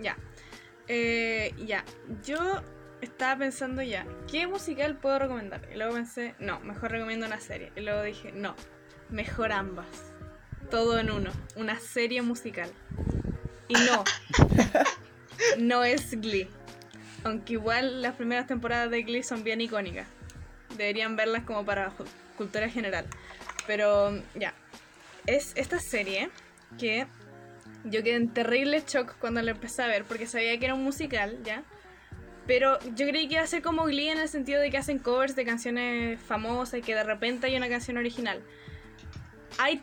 Ya. Eh, ya. Yo estaba pensando ya, ¿qué musical puedo recomendar? Y luego pensé, no, mejor recomiendo una serie. Y luego dije, no, mejor ambas. Todo en uno. Una serie musical. Y no. [laughs] no es Glee. Aunque igual las primeras temporadas de Glee son bien icónicas. Deberían verlas como para cultura general. Pero ya. Es esta serie que yo quedé en terrible shock cuando la empecé a ver porque sabía que era un musical, ¿ya? Pero yo creí que iba a ser como Glee en el sentido de que hacen covers de canciones famosas y que de repente hay una canción original. Hay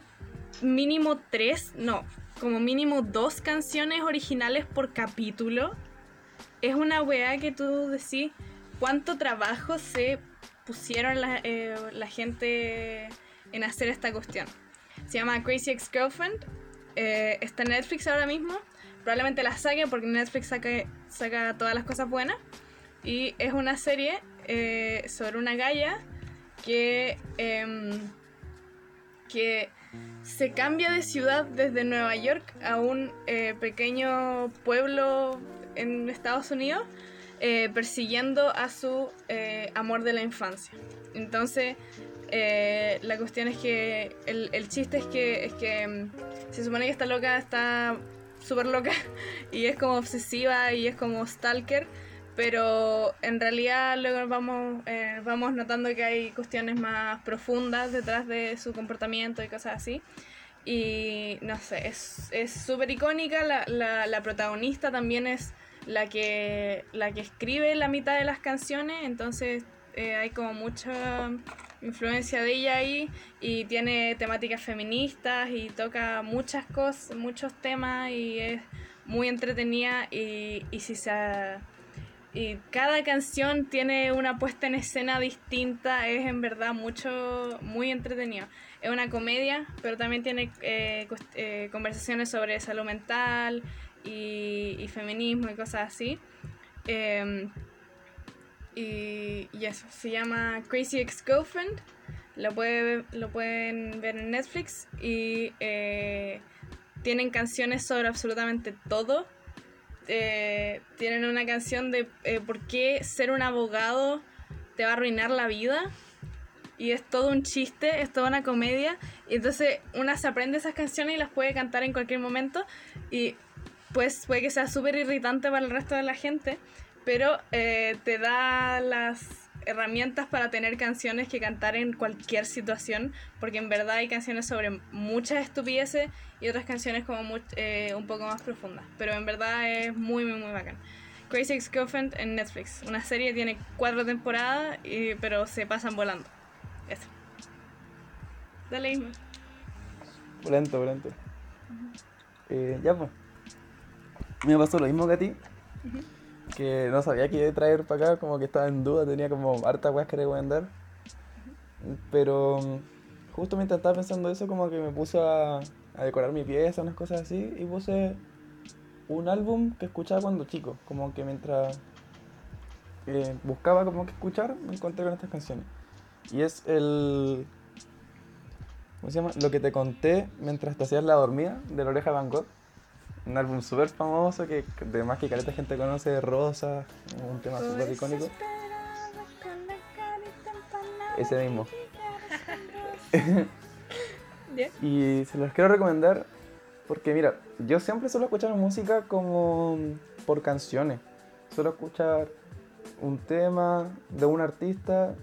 mínimo tres, no, como mínimo dos canciones originales por capítulo. Es una weá que tú decís cuánto trabajo se pusieron la, eh, la gente en hacer esta cuestión. Se llama Crazy Ex-Girlfriend. eh, está en Netflix ahora mismo. Probablemente la saque porque Netflix saca, saca todas las cosas buenas. Y es una serie eh, sobre una galla que, em, que se cambia de ciudad desde Nueva York a un eh, pequeño pueblo en Estados Unidos eh, persiguiendo a su eh, amor de la infancia. Entonces, eh, la cuestión es que el, el chiste es que, es que mm, se supone que esta loca está súper loca [laughs] y es como obsesiva y es como stalker, pero en realidad luego vamos, eh, vamos notando que hay cuestiones más profundas detrás de su comportamiento y cosas así. Y no sé, es es súper icónica, la, la, la protagonista también es la que, la que escribe la mitad de las canciones, entonces eh, hay como mucha influencia de ella ahí y tiene temáticas feministas y toca muchas cosas, muchos temas y es muy entretenida y, y si se... Y cada canción tiene una puesta en escena distinta, es en verdad mucho, muy entretenido. Es una comedia, pero también tiene eh, eh, conversaciones sobre salud mental y, y feminismo y cosas así. Em, y, y eso, se llama Crazy Ex-Girlfriend. Lo, puede, lo pueden ver en Netflix y eh, tienen canciones sobre absolutamente todo. Eh, tienen una canción de eh, por qué ser un abogado te va a arruinar la vida. Y es todo un chiste, es toda una comedia. Y entonces una se aprende esas canciones y las puede cantar en cualquier momento. Y pues puede que sea súper irritante para el resto de la gente. Pero eh, te da las herramientas para tener canciones que cantar en cualquier situación. Porque en verdad hay canciones sobre muchas estupideces y otras canciones como mu- eh, un poco más profundas. Pero en verdad es muy, muy, muy bacán. Crazy Ex-Girlfriend en Netflix. Una serie tiene cuatro temporadas, y- pero se pasan volando. Eso. Dale, Isma. Lento, lento. Eh, ya pues. Me pasó lo mismo que a ti. Que no sabía que iba a traer para acá, como que estaba en duda, tenía como harta weas que recomendar. Pero mm, justo mientras estaba pensando eso, como que me puse a, a decorar mi pieza, unas cosas así, y puse un álbum que escuchaba cuando chico, como que mientras eh, buscaba como que escuchar, me encontré con estas canciones. Y es el ¿Cómo se llama? Lo que te conté mientras te hacías la dormida de la oreja Van Gogh. Un álbum súper famoso que además que caleta gente conoce de Rosa, un tema súper icónico. Ese mismo. [laughs] Y se los quiero recomendar porque mira, yo siempre suelo escuchar música como por canciones. Suelo escuchar un tema de un artista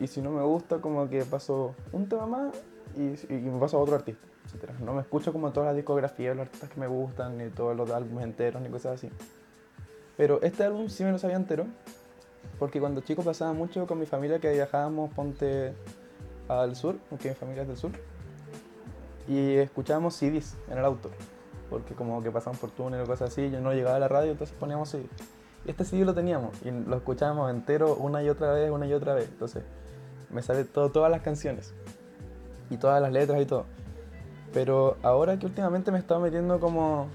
y si no me gusta como que paso un tema más y, y me paso a otro artista, etcétera. No me escucho como toda la discografía de los artistas que me gustan, ni todos los álbumes enteros, ni cosas así. Pero este álbum sí me lo sabía entero, porque cuando chico pasaba mucho con mi familia que viajábamos, ponte al sur, porque mi familia es del sur, y escuchábamos CDs en el auto, porque como que pasaban por túnel o cosas así, yo no llegaba a la radio, entonces poníamos CD. Y este CD lo teníamos y lo escuchábamos entero una y otra vez, una y otra vez. Entonces me sabía todo, todas las canciones y todas las letras y todo. Pero ahora que últimamente me he estado metiendo como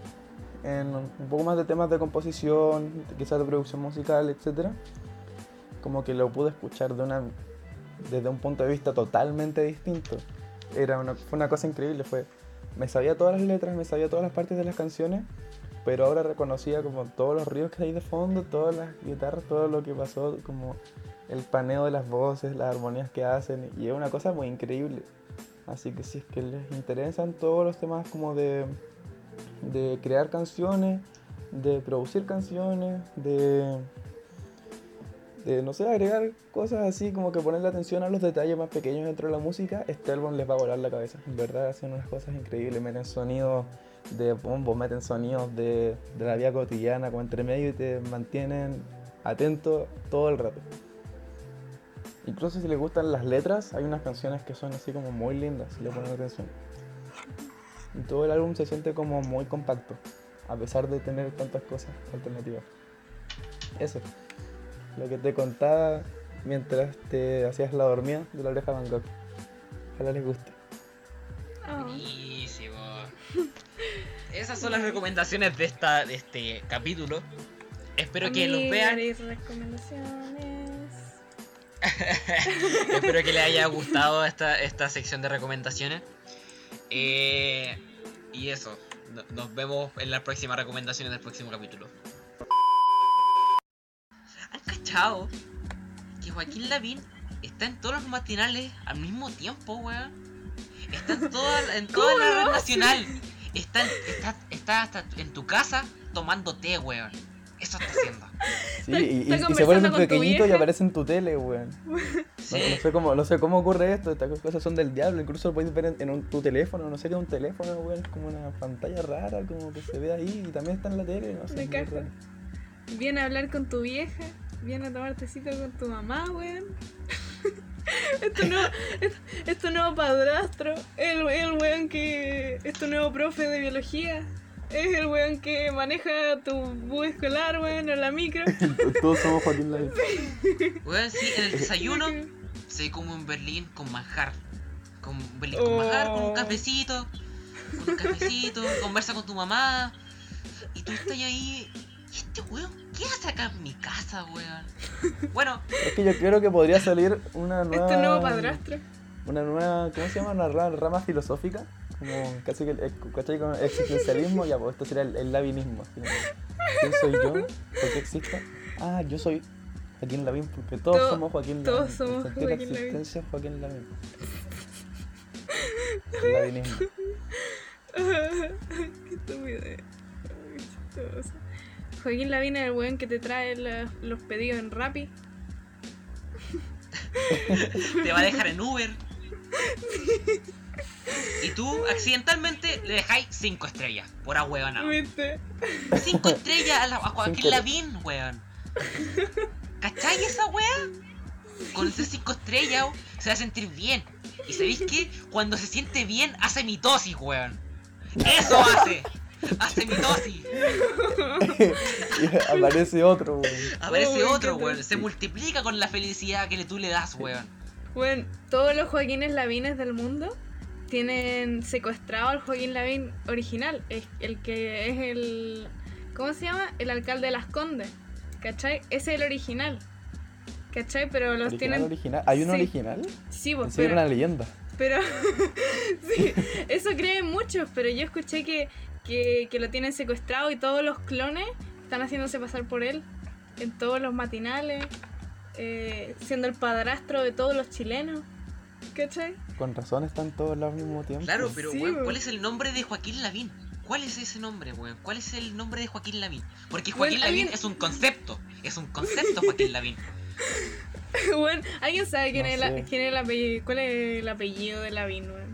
en un poco más de temas de composición, quizás de producción musical, etc. Como que lo pude escuchar desde un punto de vista totalmente distinto. Era una, fue una cosa increíble, fue, me sabía todas las letras, me sabía todas las partes de las canciones, pero ahora reconocía como todos los ríos que hay de fondo, todas las guitarras, todo lo que pasó, como el paneo de las voces, las armonías que hacen, y es una cosa muy increíble. Así que si es que les interesan todos los temas como de, de crear canciones, de producir canciones, de, de, no sé, agregar cosas así, como que ponerle atención a los detalles más pequeños dentro de la música, este álbum les va a volar la cabeza. En verdad hacen unas cosas increíbles, meten sonidos de bombo, meten sonidos de, de la vida cotidiana como entre medio y te mantienen atento todo el rato. Incluso si les gustan las letras, hay unas canciones que son así como muy lindas, si le ponen atención. Y todo el álbum se siente como muy compacto, a pesar de tener tantas cosas alternativas. Eso, lo que te contaba mientras te hacías la dormida de la oreja Van Gogh. Ojalá les guste. Oh. Buenísimo. [laughs] Esas son las recomendaciones de, esta, de este capítulo. Espero que los vean. Mis recomendaciones. [laughs] Espero que les haya gustado esta, esta sección de recomendaciones. Eh, y eso. no- Nos vemos en las próximas recomendaciones del próximo capítulo. ¿Han cachado que Joaquín Lavín está en todos los matinales al mismo tiempo, weón? Está en toda, en toda la red nacional. Está, en- está, está hasta en tu casa tomando té, weón. Eso está haciendo. Sí, y, y- y se vuelve pequeñito y aparece en tu tele, weón. No, Sí. no sé cómo, no sé cómo ocurre esto, estas cosas son del diablo, incluso lo podéis ver en, en un- tu teléfono, no sé qué es un teléfono, weón, es como una pantalla rara, como que se ve ahí y también está en la tele, no sé. Viene a hablar con tu vieja. Viene a tomar tecito con tu mamá, weón. [laughs] es, tu nuevo, es, es tu nuevo padrastro. El, el weón que es tu nuevo profe de biología. Es el weón que maneja tu bus escolar, weón, o la micro. [laughs] Todos somos Joaquín Lavín. [laughs] Weón, sí, en el [laughs] desayuno se come en Berlín con manjar. Con Berlín con manjar, con un Oh. cafecito. Con un cafecito, conversa con tu mamá. Y tú estás ahí. ¿Y este weón qué hace acá en mi casa, weón? Bueno, Es que yo creo que podría salir una nueva... tu nuevo padrastro. Una nueva, ¿cómo se llama? Una rama filosófica, como casi que, el- ¿cachai? Con existencialismo, ya, pues esto sería el, el así como, ¿Quién soy yo? ¿Por qué existo? Ah, yo soy Joaquín Lavín, porque todos To- somos Joaquín Lavín. todos somos la Joaquín Lavín. existencia es Joaquín Lavín. El lavinismo. [laughs] Qué estúpido. eh. Joaquín Lavín es el weón que te trae la- los pedidos en Rappi. te va a dejar en Uber. [laughs] Y tú accidentalmente le dejáis 5 estrellas por. ¿Viste? 5 estrellas a, la- a Joaquín. Lavín, weón. ¿Cachai esa wea? Con esas 5 estrellas oh, se va a sentir bien. ¿Y sabéis qué? Cuando se siente bien, hace mitosis, weón. ¡Eso hace! Hace mitosis. [laughs] Aparece otro, weón. Aparece otro, weón. Se multiplica con la felicidad que tú le das, weón. Bueno, todos los Joaquines Lavines del mundo tienen secuestrado al Joaquín Lavín original, es el que es el ¿cómo se llama? El alcalde de Las Condes. ¿Cachai? Ese es el original. ¿Cachai? Pero los Original, tienen original. ¿Hay un Sí. original? Sí, pues, que era pero, una leyenda. pero [laughs] sí, eso creen muchos, pero yo escuché que, que, que lo tienen secuestrado y todos los clones están haciéndose pasar por él en todos los matinales, eh, siendo el padrastro de todos los chilenos. ¿Cachai? Con razón están todos al mismo tiempo. Claro, pero Sí, weón. ¿cuál es el nombre de Joaquín Lavín? ¿Cuál es ese nombre, weón? ¿Cuál es el nombre de Joaquín Lavín? Porque Joaquín Bueno, Lavín alguien- es un concepto. Es un concepto, Joaquín Lavín. [laughs] bueno, ¿alguien sabe quién, No es, la- quién es el apellido? ¿Cuál es el apellido de Lavín, weón?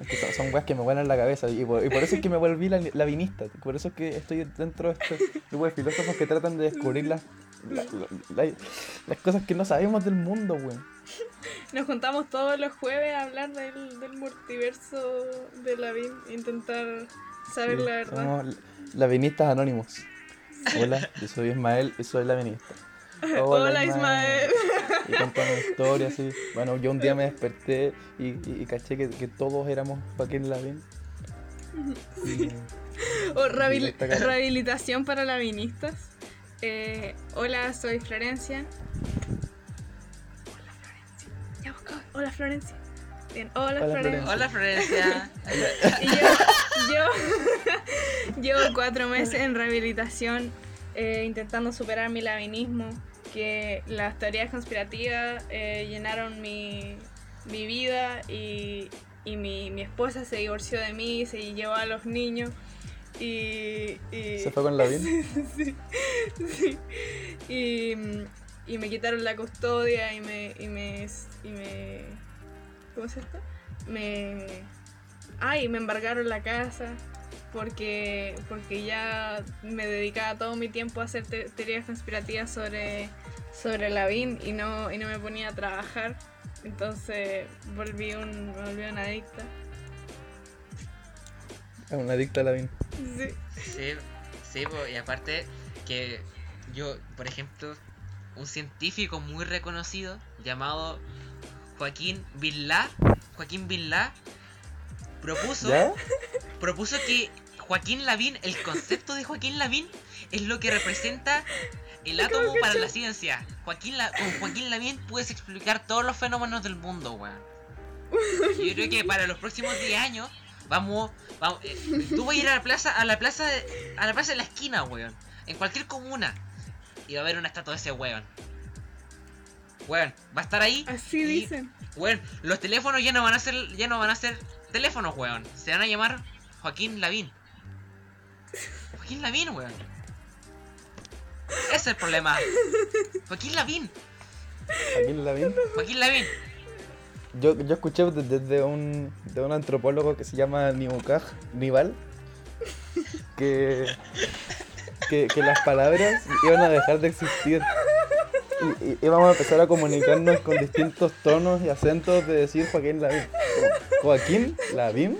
Es que son, son weas que me vuelan la cabeza y por, y por eso es que me volví la, lavinista. Por eso es que estoy dentro de estos grupos de filósofos que tratan de descubrir las, la- la- la- las cosas que no sabemos del mundo, weón. Nos juntamos todos los jueves a hablar del, del multiverso de Lavín, intentar saber Sí, la verdad. Somos lavinistas anónimos. Hola, yo soy Ismael y soy lavinista. [laughs] Hola, Ismael. Y contamos historias, sí. Bueno, yo un día me desperté y, y- y caché que, que todos éramos Joaquín Lavín. Y- O rehabil- rehabilitación para lavinistas. Eh, hola, soy Florencia. Hola, Florencia. Ya buscó. Hola, Florencia. Bien, hola, Hola, Florencia. Hola, Florencia. [laughs] Y yo, yo [laughs] llevo cuatro meses en rehabilitación eh, intentando superar mi lavinismo, que las teorías conspirativas eh, llenaron mi, mi vida y, y mi, mi esposa se divorció de mí, se llevó a los niños y... y- ¿Se fue con Lavín? [laughs] sí, sí. Y, y me quitaron la custodia y me, y me, y me ¿cómo es esto? Me, ay, me embargaron la casa porque, porque ya me dedicaba todo mi tiempo a hacer te- teorías conspirativas sobre, sobre Lavín y no, y no me ponía a trabajar. Entonces volví, un, me volví una adicta. [laughs] Es una adicta a la vin. Sí. Sí, sí, po, y aparte que yo, por ejemplo, un científico muy reconocido llamado Joaquín Vilá, Joaquín Vilá, propuso, ¿Ya? propuso que Joaquín Lavín, el concepto de Joaquín Lavín es lo que representa el átomo para la ciencia. Joaquín La- con Joaquín Lavín puedes explicar todos los fenómenos del mundo, weón. Yo creo que para los próximos 10 años vamos, vamos eh, tú vas a ir a la plaza, a la plaza, de, a la plaza de la esquina, weón, en cualquier comuna y va a haber una estatua de ese weón. Weón, va a estar ahí. Así y, dicen. Weón, los teléfonos ya no van a ser, ya no van a ser teléfonos, weón. Se van a llamar Joaquín Lavín. Joaquín Lavín, weón. Ese es el problema. Joaquín Lavín. Aquí en la vin. Joaquín Lavín. Yo, yo escuché de- desde un, de un antropólogo que se llama Nimukaj Nival que, que, que las palabras iban a dejar de existir. Y, y íbamos a empezar a comunicarnos con distintos tonos y acentos de decir Joaquín Lavín. Joaquín Lavín.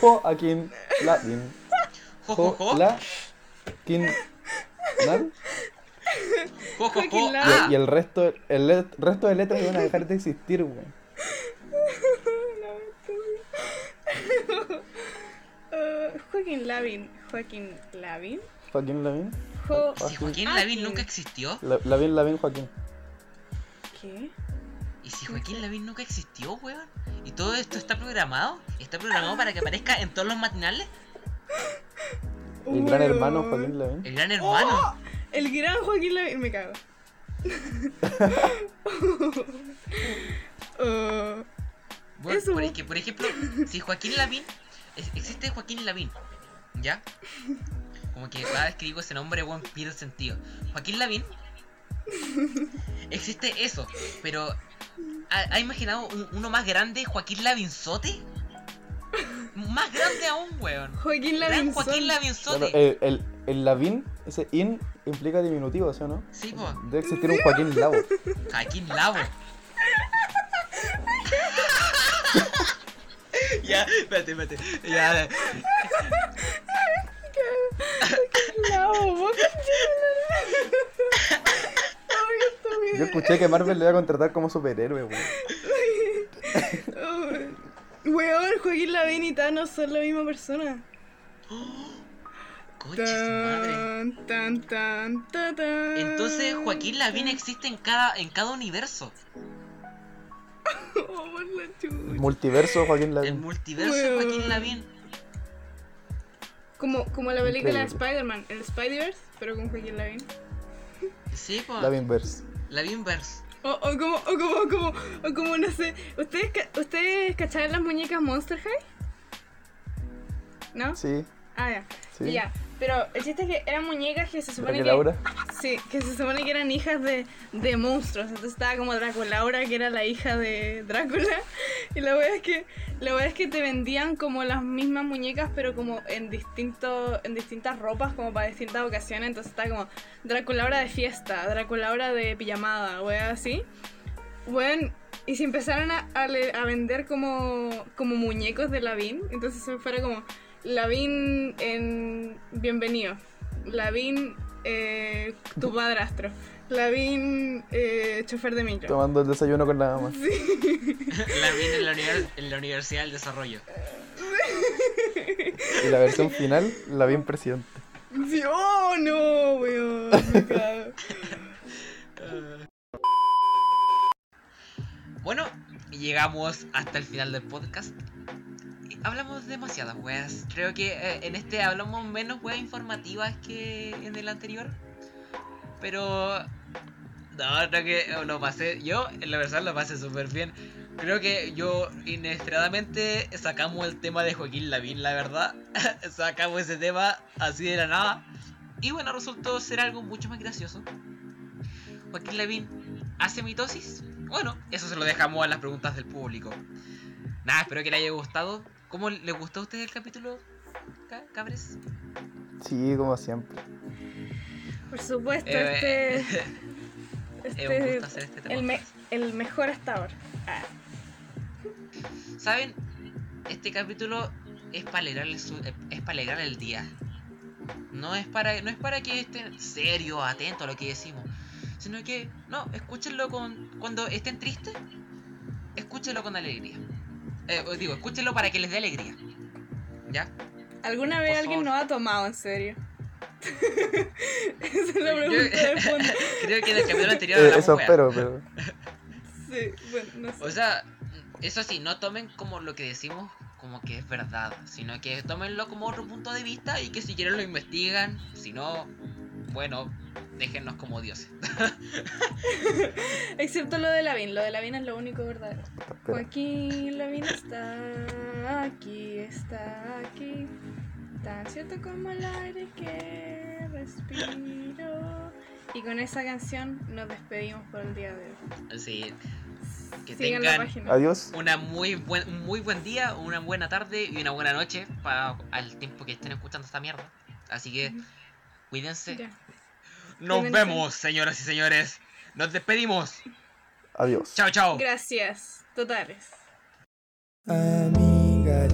Joaquín Lavín. Jo, jo. Joaquín Nal. Jo, jo, Joaquín jo. Lavín. Y, y el resto, el le- resto de letras iban a dejar de existir, weón. [laughs] Uh, [laughs] Joaquín Lavín. Joaquín Lavín. Joaquín Lavín. Jo si Joaquín Ah, Lavín nunca existió. La- Lavín, Lavín, Joaquín. ¿Qué? Y si Joaquín Lavín nunca existió, weón. Y todo esto está programado. Está programado para que aparezca en todos los matinales. El gran Weón. hermano Joaquín Lavín. El gran hermano. El gran Joaquín Lavín. Me cago. Uh, [laughs] Bueno, Eso. por, es que, por ejemplo, si Joaquín Lavín, es- existe Joaquín Lavín, ¿ya? Como que cada vez que digo ese nombre, bueno, pierde sentido. Joaquín Lavín, existe eso, pero ¿ha, ha imaginado un- uno más grande, Joaquín Lavinzote? Más grande aún, weón. Joaquín Gran Lavín. Joaquín Bueno, Lavinzote. el, el, el Lavín, ese in implica diminutivo, ¿sí o no? Sí, po. Debe existir un Joaquín Lavo. Joaquín Lavo. [laughs] [laughs] ya, espérate, espérate. Ya, [laughs] Yo escuché que Marvel le iba a contratar como superhéroe, weón. Oh, Weón, Joaquín Lavín y Thanos son la misma persona. [gasps] Tan, tan, tan, ta, tan. Entonces Joaquín Lavín existe en cada, en cada universo. Oh, por la chucha. Multiverso Joaquín El Lavín. multiverso de Joaquín. Lavín. Como, como la película de Increíble. Spider-Man, el Spider-Verse, pero con Joaquín Lavín. Sí, po. Lavinverse. Lavinverse. O, o como, o como, como, o como, no sé. ¿Ustedes, ca- ¿Ustedes cachaban las muñecas Monster High? ¿No? Sí, Ah, ya. sí. Ya. Pero el chiste es que eran muñecas que se ¿Será supone que. Laura? Sí, que se supone que eran hijas de, de monstruos. Entonces estaba como Draculaura, que era la hija de Drácula. [laughs] Y la verdad es que la verdad es que te vendían como las mismas muñecas, pero como en distinto, en distintas ropas, como para distintas ocasiones. Entonces estaba como Draculaura de fiesta, Draculaura de pijamada, wea así. Bueno, y si empezaron a, a vender como, como muñecos de Lavín, entonces se fuera como Lavín en Bienvenido, Lavín eh, tu padrastro, Lavín eh, chofer de micro. Tomando el desayuno con la mamá. Lavín en la, en la Universidad del Desarrollo. Y la versión final, Lavín presidente. Sí, ¡Oh, no, weón! [laughs] Bueno, llegamos hasta el final del podcast. Hablamos demasiadas weas. Creo que eh, en este hablamos menos weas informativas que en el anterior. Pero. No, creo que lo pasé. Yo, en la verdad, lo pasé súper bien. Creo que yo, inesperadamente, sacamos el tema de Joaquín Lavín, la verdad. [laughs] sacamos ese tema así de la nada. Y bueno, resultó ser algo mucho más gracioso. Joaquín Lavín hace mitosis. Bueno, eso se lo dejamos a las preguntas del público. Nada, espero que les haya gustado. ¿Cómo les gustó a ustedes el capítulo? ca- cabres? Sí, como siempre. Por supuesto, Eh, este. [laughs] Es este un gusto hacer este tema. el, me- el mejor hasta ahora. Ah, ¿Saben? Este capítulo es para alegrar el, su- es para alegrar el día. No es para no es para que estén serios, atentos a lo que decimos, sino que no, escúchenlo con cuando estén tristes, escúchenlo con alegría. Eh, os digo, escúchenlo para que les dé alegría. ¿Ya? ¿Alguna vez Por alguien favor. nos ha tomado en serio? [laughs] Esa es la Yo- pregunta de [laughs] fondo. Creo que en el capítulo [laughs] anterior Eh, hablamos eso espero, pero. Sí, bueno, no sé. O sea, eso sí, no tomen como lo que decimos como que es verdad, sino que tómenlo como otro punto de vista y que si quieren lo investigan, si no, bueno, déjennos como dioses. [laughs] Excepto lo de Lavín. Lo de Lavín es lo único verdadero. Joaquín Lavín está aquí, está aquí. Tan cierto como el aire que respiro. Y con esa canción nos despedimos por el día de hoy. Así, que Sigan la tengan página. Adiós. una muy buen, muy buen día, una buena tarde y una buena noche para al tiempo que estén escuchando esta mierda. Así que. Cuídense. Ya. Nos Cuídense. vemos, señoras y señores. Nos despedimos. Adiós. Chao, chao. Gracias. Totales. Amiga.